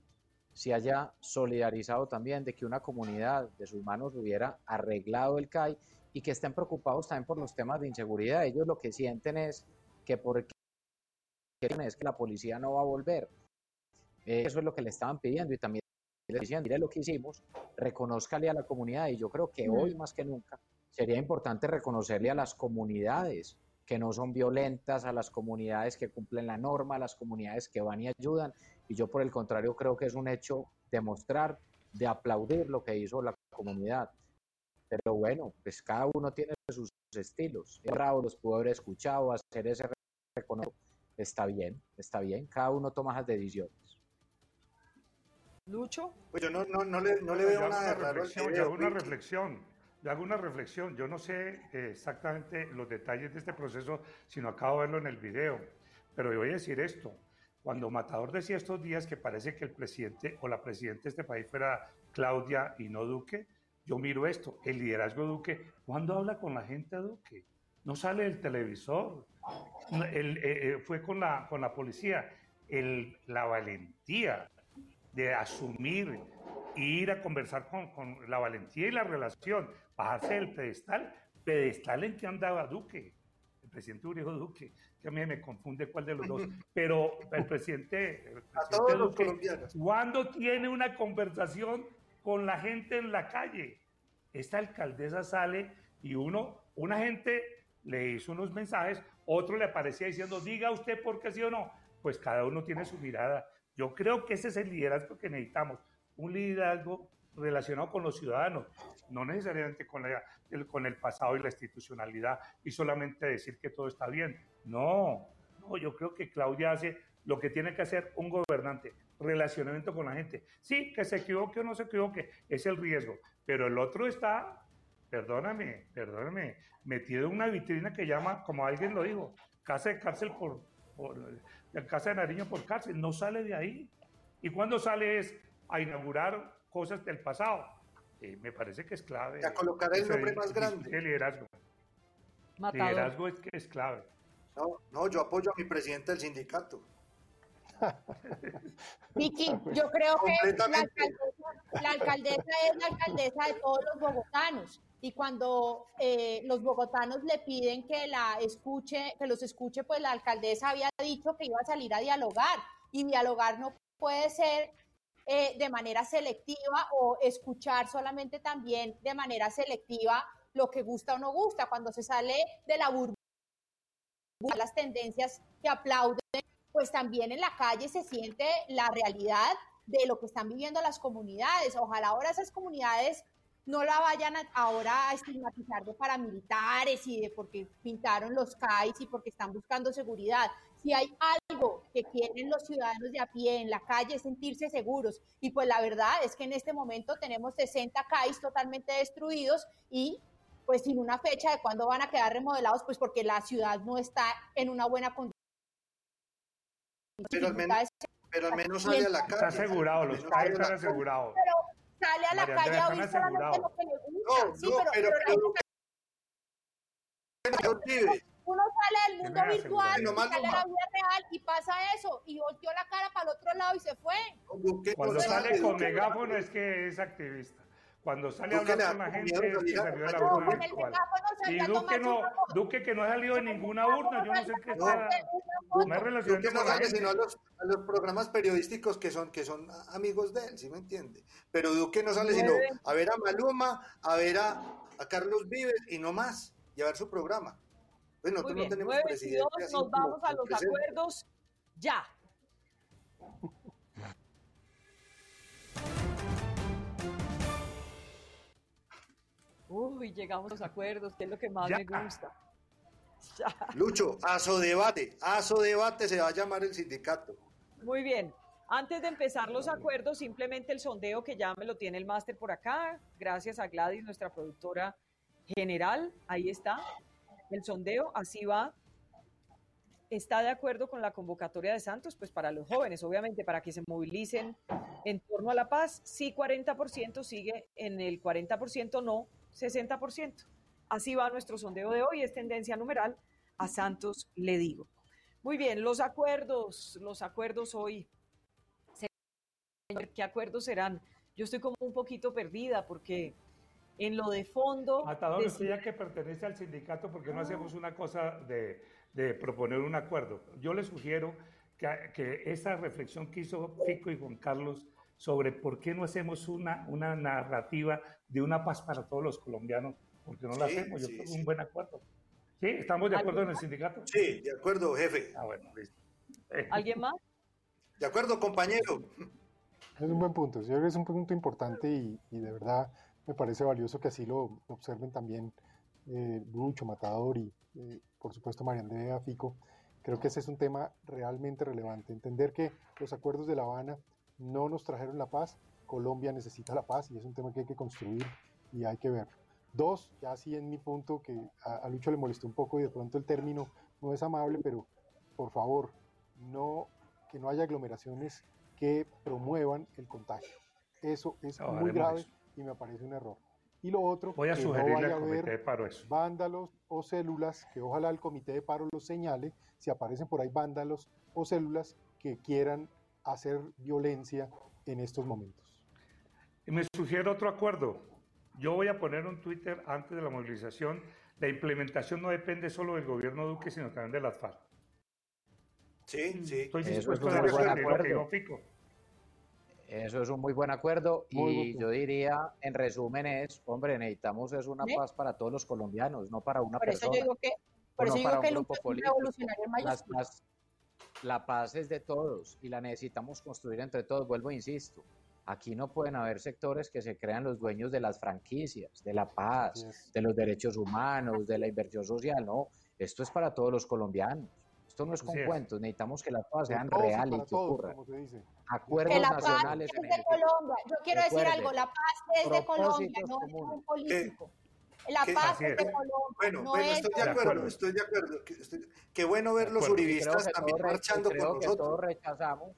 se haya solidarizado también, de que una comunidad de sus manos hubiera arreglado el CAI y que estén preocupados también por los temas de inseguridad. Ellos lo que sienten es que por es que la policía no va a volver. Eh, eso es lo que le estaban pidiendo y también le decían, mire lo que hicimos, reconózcale a la comunidad y yo creo que hoy más que nunca sería importante reconocerle a las comunidades que no son violentas, a las comunidades que cumplen la norma, a las comunidades que van y ayudan. Y yo por el contrario creo que es un hecho de mostrar, de aplaudir lo que hizo la comunidad. Pero bueno, pues cada uno tiene sus estilos. Bravo los pudo haber escuchado, hacer ese reconocimiento. Está bien, está bien. Cada uno toma esas decisiones. Lucho. Pues yo no, no, no le, no le Yo veo hago nada de una raro reflexión, yo video, hago una reflexión. Yo hago una reflexión. Yo no sé eh, exactamente los detalles de este proceso, sino acabo de verlo en el video. Pero yo voy a decir esto. Cuando Matador decía estos días que parece que el presidente o la presidenta de este país fuera Claudia y no Duque, yo miro esto. El liderazgo de Duque, ¿cuándo habla con la gente Duque? No sale del televisor. Eh, eh, fue con la, con la policía. El, la valentía de asumir e ir a conversar con, con la valentía y la relación, bajarse del pedestal, pedestal en que andaba Duque. presidente Uribe Duque, que a mí me confunde cuál de los dos, [laughs] pero el presidente, el presidente Duque, ¿cuándo tiene una conversación con la gente en la calle? Esta alcaldesa sale y uno, una gente le hizo unos mensajes, otro le aparecía diciendo, diga usted por qué sí o no. Pues cada uno tiene su mirada. Yo creo que ese es el liderazgo que necesitamos, un liderazgo relacionado con los ciudadanos, no necesariamente con, el, con el pasado y la institucionalidad y solamente decir que todo está bien. No, no, yo creo que Claudia hace lo que tiene que hacer un gobernante, relacionamiento con la gente. Sí, que se equivoque o no se equivoque, es el riesgo, pero el otro está, perdóname, perdóname, metido en una vitrina que llama, como alguien lo dijo, casa de cárcel por, por casa de Nariño por cárcel, no sale de ahí. Y cuando sale es a inaugurar cosas del pasado. Eh, me parece que es clave. A colocar el nombre más grande. El liderazgo. Liderazgo es que es clave. No, no, yo apoyo a mi presidente del sindicato. Vicky, yo creo que la alcaldesa, la alcaldesa, es la alcaldesa de todos los bogotanos. Y cuando eh, los bogotanos le piden que la escuche, que los escuche, pues la alcaldesa había dicho que iba a salir a dialogar. Y dialogar no puede ser eh, de manera selectiva o escuchar solamente también de manera selectiva lo que gusta o no gusta. Cuando se sale de la burbuja, las tendencias que aplauden, pues también en la calle se siente la realidad de lo que están viviendo las comunidades. Ojalá ahora esas comunidades no la vayan ahora a estigmatizar de paramilitares y de porque pintaron los CAIs y porque están buscando seguridad. Si hay algo que quieren los ciudadanos de a pie en la calle es sentirse seguros. Y pues la verdad es que en este momento tenemos 60 CAIs totalmente destruidos y pues sin una fecha de cuándo van a quedar remodelados, pues porque la ciudad no está en una buena condición. Pero al menos, pero al menos sale a la calle. Está asegurado, los CAIs están asegurados sale a la calle a oír solamente lo que le gusta. No, sí, no, pero, pero, pero, uno sale del mundo virtual, sale a la vida real y pasa eso, y volteó la cara para el otro lado y se fue. Cuando sale con megáfono es que es activista. Cuando sale a hablar con la gente que salió de la urna virtual. Y Duque no, Duque que no ha salido de ninguna urna, yo no sé qué está... No es relación no sale sino a los, a los programas periodísticos que son, que son amigos de él, ¿sí me entiende? Pero Duque no sale sino a ver a Maluma, a ver a, a Carlos Vives y no más, y a ver su programa. Pues nosotros no tenemos presidente. nos vamos a los acuerdos ya. Uy, llegamos a los acuerdos, que es lo que más me gusta. [laughs] Lucho, ASO Debate, ASO Debate se va a llamar el sindicato. Muy bien. Antes de empezar los acuerdos, simplemente el sondeo que ya me lo tiene el máster por acá, gracias a Gladys, nuestra productora general, ahí está el sondeo, así va. ¿Está de acuerdo con la convocatoria de Santos? Pues para los jóvenes, obviamente, para que se movilicen en torno a la paz, sí 40%, sigue en el 40%, no 60%. Así va nuestro sondeo de hoy, es tendencia numeral. A Santos le digo. Muy bien, los acuerdos, los acuerdos hoy. ¿Qué acuerdos serán? Yo estoy como un poquito perdida porque en lo de fondo... Matador, usted ya que pertenece al sindicato, ¿por qué no hacemos una cosa de, proponer un acuerdo? Yo le sugiero que, que, esa reflexión que hizo Fico y Juan Carlos sobre por qué no hacemos una, una narrativa de una paz para todos los colombianos, porque no la hacemos, yo creo un buen acuerdo. ¿Sí? ¿Estamos de acuerdo en el sindicato? Sí, de acuerdo, jefe. Ah, bueno, listo. [laughs] ¿Alguien más? De acuerdo, compañero. Es un buen punto, yo creo que es un punto importante y, y de verdad me parece valioso que así lo observen también eh, Lucho, Matador y eh, por supuesto María Andrea Fico. Creo que ese es un tema realmente relevante. Entender que los acuerdos de La Habana no nos trajeron la paz, Colombia necesita la paz y es un tema que hay que construir y hay que verlo. Dos, ya sí en mi punto, que a, Lucho le molestó un poco y de pronto el término no es amable, pero por favor, no, que no haya aglomeraciones que promuevan el contagio. Eso es muy grave y me parece un error. Y lo otro, Voy a que no vaya a haber vándalos o células, que ojalá el comité de paro los señale, si aparecen por ahí vándalos o células que quieran hacer violencia en estos momentos. Me sugiero otro acuerdo. Yo voy a poner un Twitter antes de la movilización la implementación no depende solo del gobierno Duque, sino también de las FARC. Sí, sí. Estoy Eso es dispuesto un a muy buen defender lo que. Eso es un muy buen acuerdo Muy y yo diría, en resumen es, hombre, necesitamos es una ¿Sí? paz para todos los colombianos, no para una Por eso persona. yo digo que, por eso no digo para que político. revolucionario en Las la paz es de todos y la necesitamos construir entre todos. Vuelvo e insisto, aquí no pueden haber sectores que se crean los dueños de las franquicias, de la paz, de los derechos humanos, de la inversión social. No, esto es para todos los colombianos. Esto no es con es. cuentos. Necesitamos que las cosas sean reales y que todos, ocurran. como se dice. Acuerdos Que la paz nacionales es de Colombia. Yo quiero decir Recuerde, algo, la paz es de Colombia, no es un político. La ¿Qué? paz es de. Colombia, Bueno, no bueno, es estoy de De acuerdo, acuerdo. estoy de acuerdo. estoy- Qué bueno ver los uribistas también marchando creo con que nosotros. todos rechazamos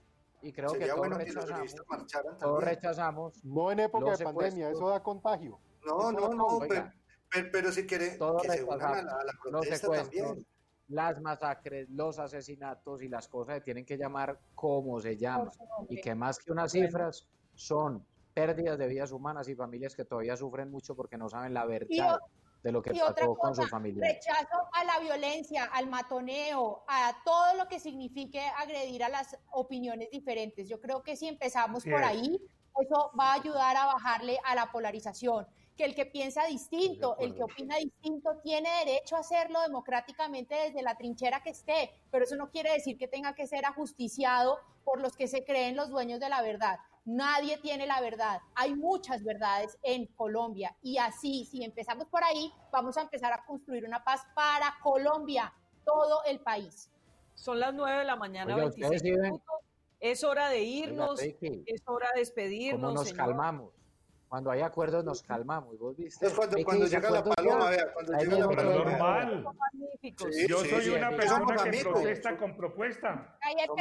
y creo Sería que todos bueno que los rechazamos marcharan todos rechazamos No en época de pandemia, eso da contagio. No, Eso no, no, pero, Oiga. pero, pero si quiere todos que se unan a la, rechazamos a la los protesta secuestros, también. las masacres, los asesinatos y las cosas se tienen que llamar como se llaman. Y que más que unas cifras son pérdidas de vidas humanas y familias que todavía sufren mucho porque no saben la verdad de lo que Y otra con cosa, rechazo a la violencia, al matoneo, a todo lo que signifique agredir a las opiniones diferentes. Yo creo que si empezamos por es. ahí, eso va a ayudar a bajarle a la polarización. Que el que piensa distinto, el que opina distinto, tiene derecho a hacerlo democráticamente desde la trinchera que esté, pero eso no quiere decir que tenga que ser ajusticiado por los que se creen los dueños de la verdad. Nadie tiene la verdad. Hay muchas verdades en Colombia y así, si empezamos por ahí, vamos a empezar a construir una paz para Colombia, todo el país. Son las 9 de la mañana, Oiga, 26 ustedes sí ven- minutos. Es hora de irnos, es hora de despedirnos. ¿Cómo nos señor. calmamos? Cuando hay acuerdos nos calmamos. ¿Vos viste? Entonces, cuando, cuando ¿se llega la paloma, vea, cuando llega la paloma. normal. Sí, Yo sí, soy sí, una sí, persona que amigos. protesta con propuesta. Yo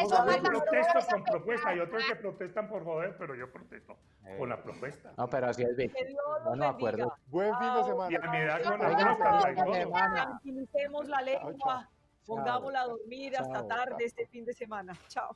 protesto con propuesta. Hay pelear. otros que protestan por joder, pero yo protesto Eh, con la propuesta. No, pero así es, Dios los Bueno, acuerdo. Buen fin de semana. Y a mi edad con. Tranquilicemos la lengua, pongámosla a dormir hasta tarde este fin de semana. Chao.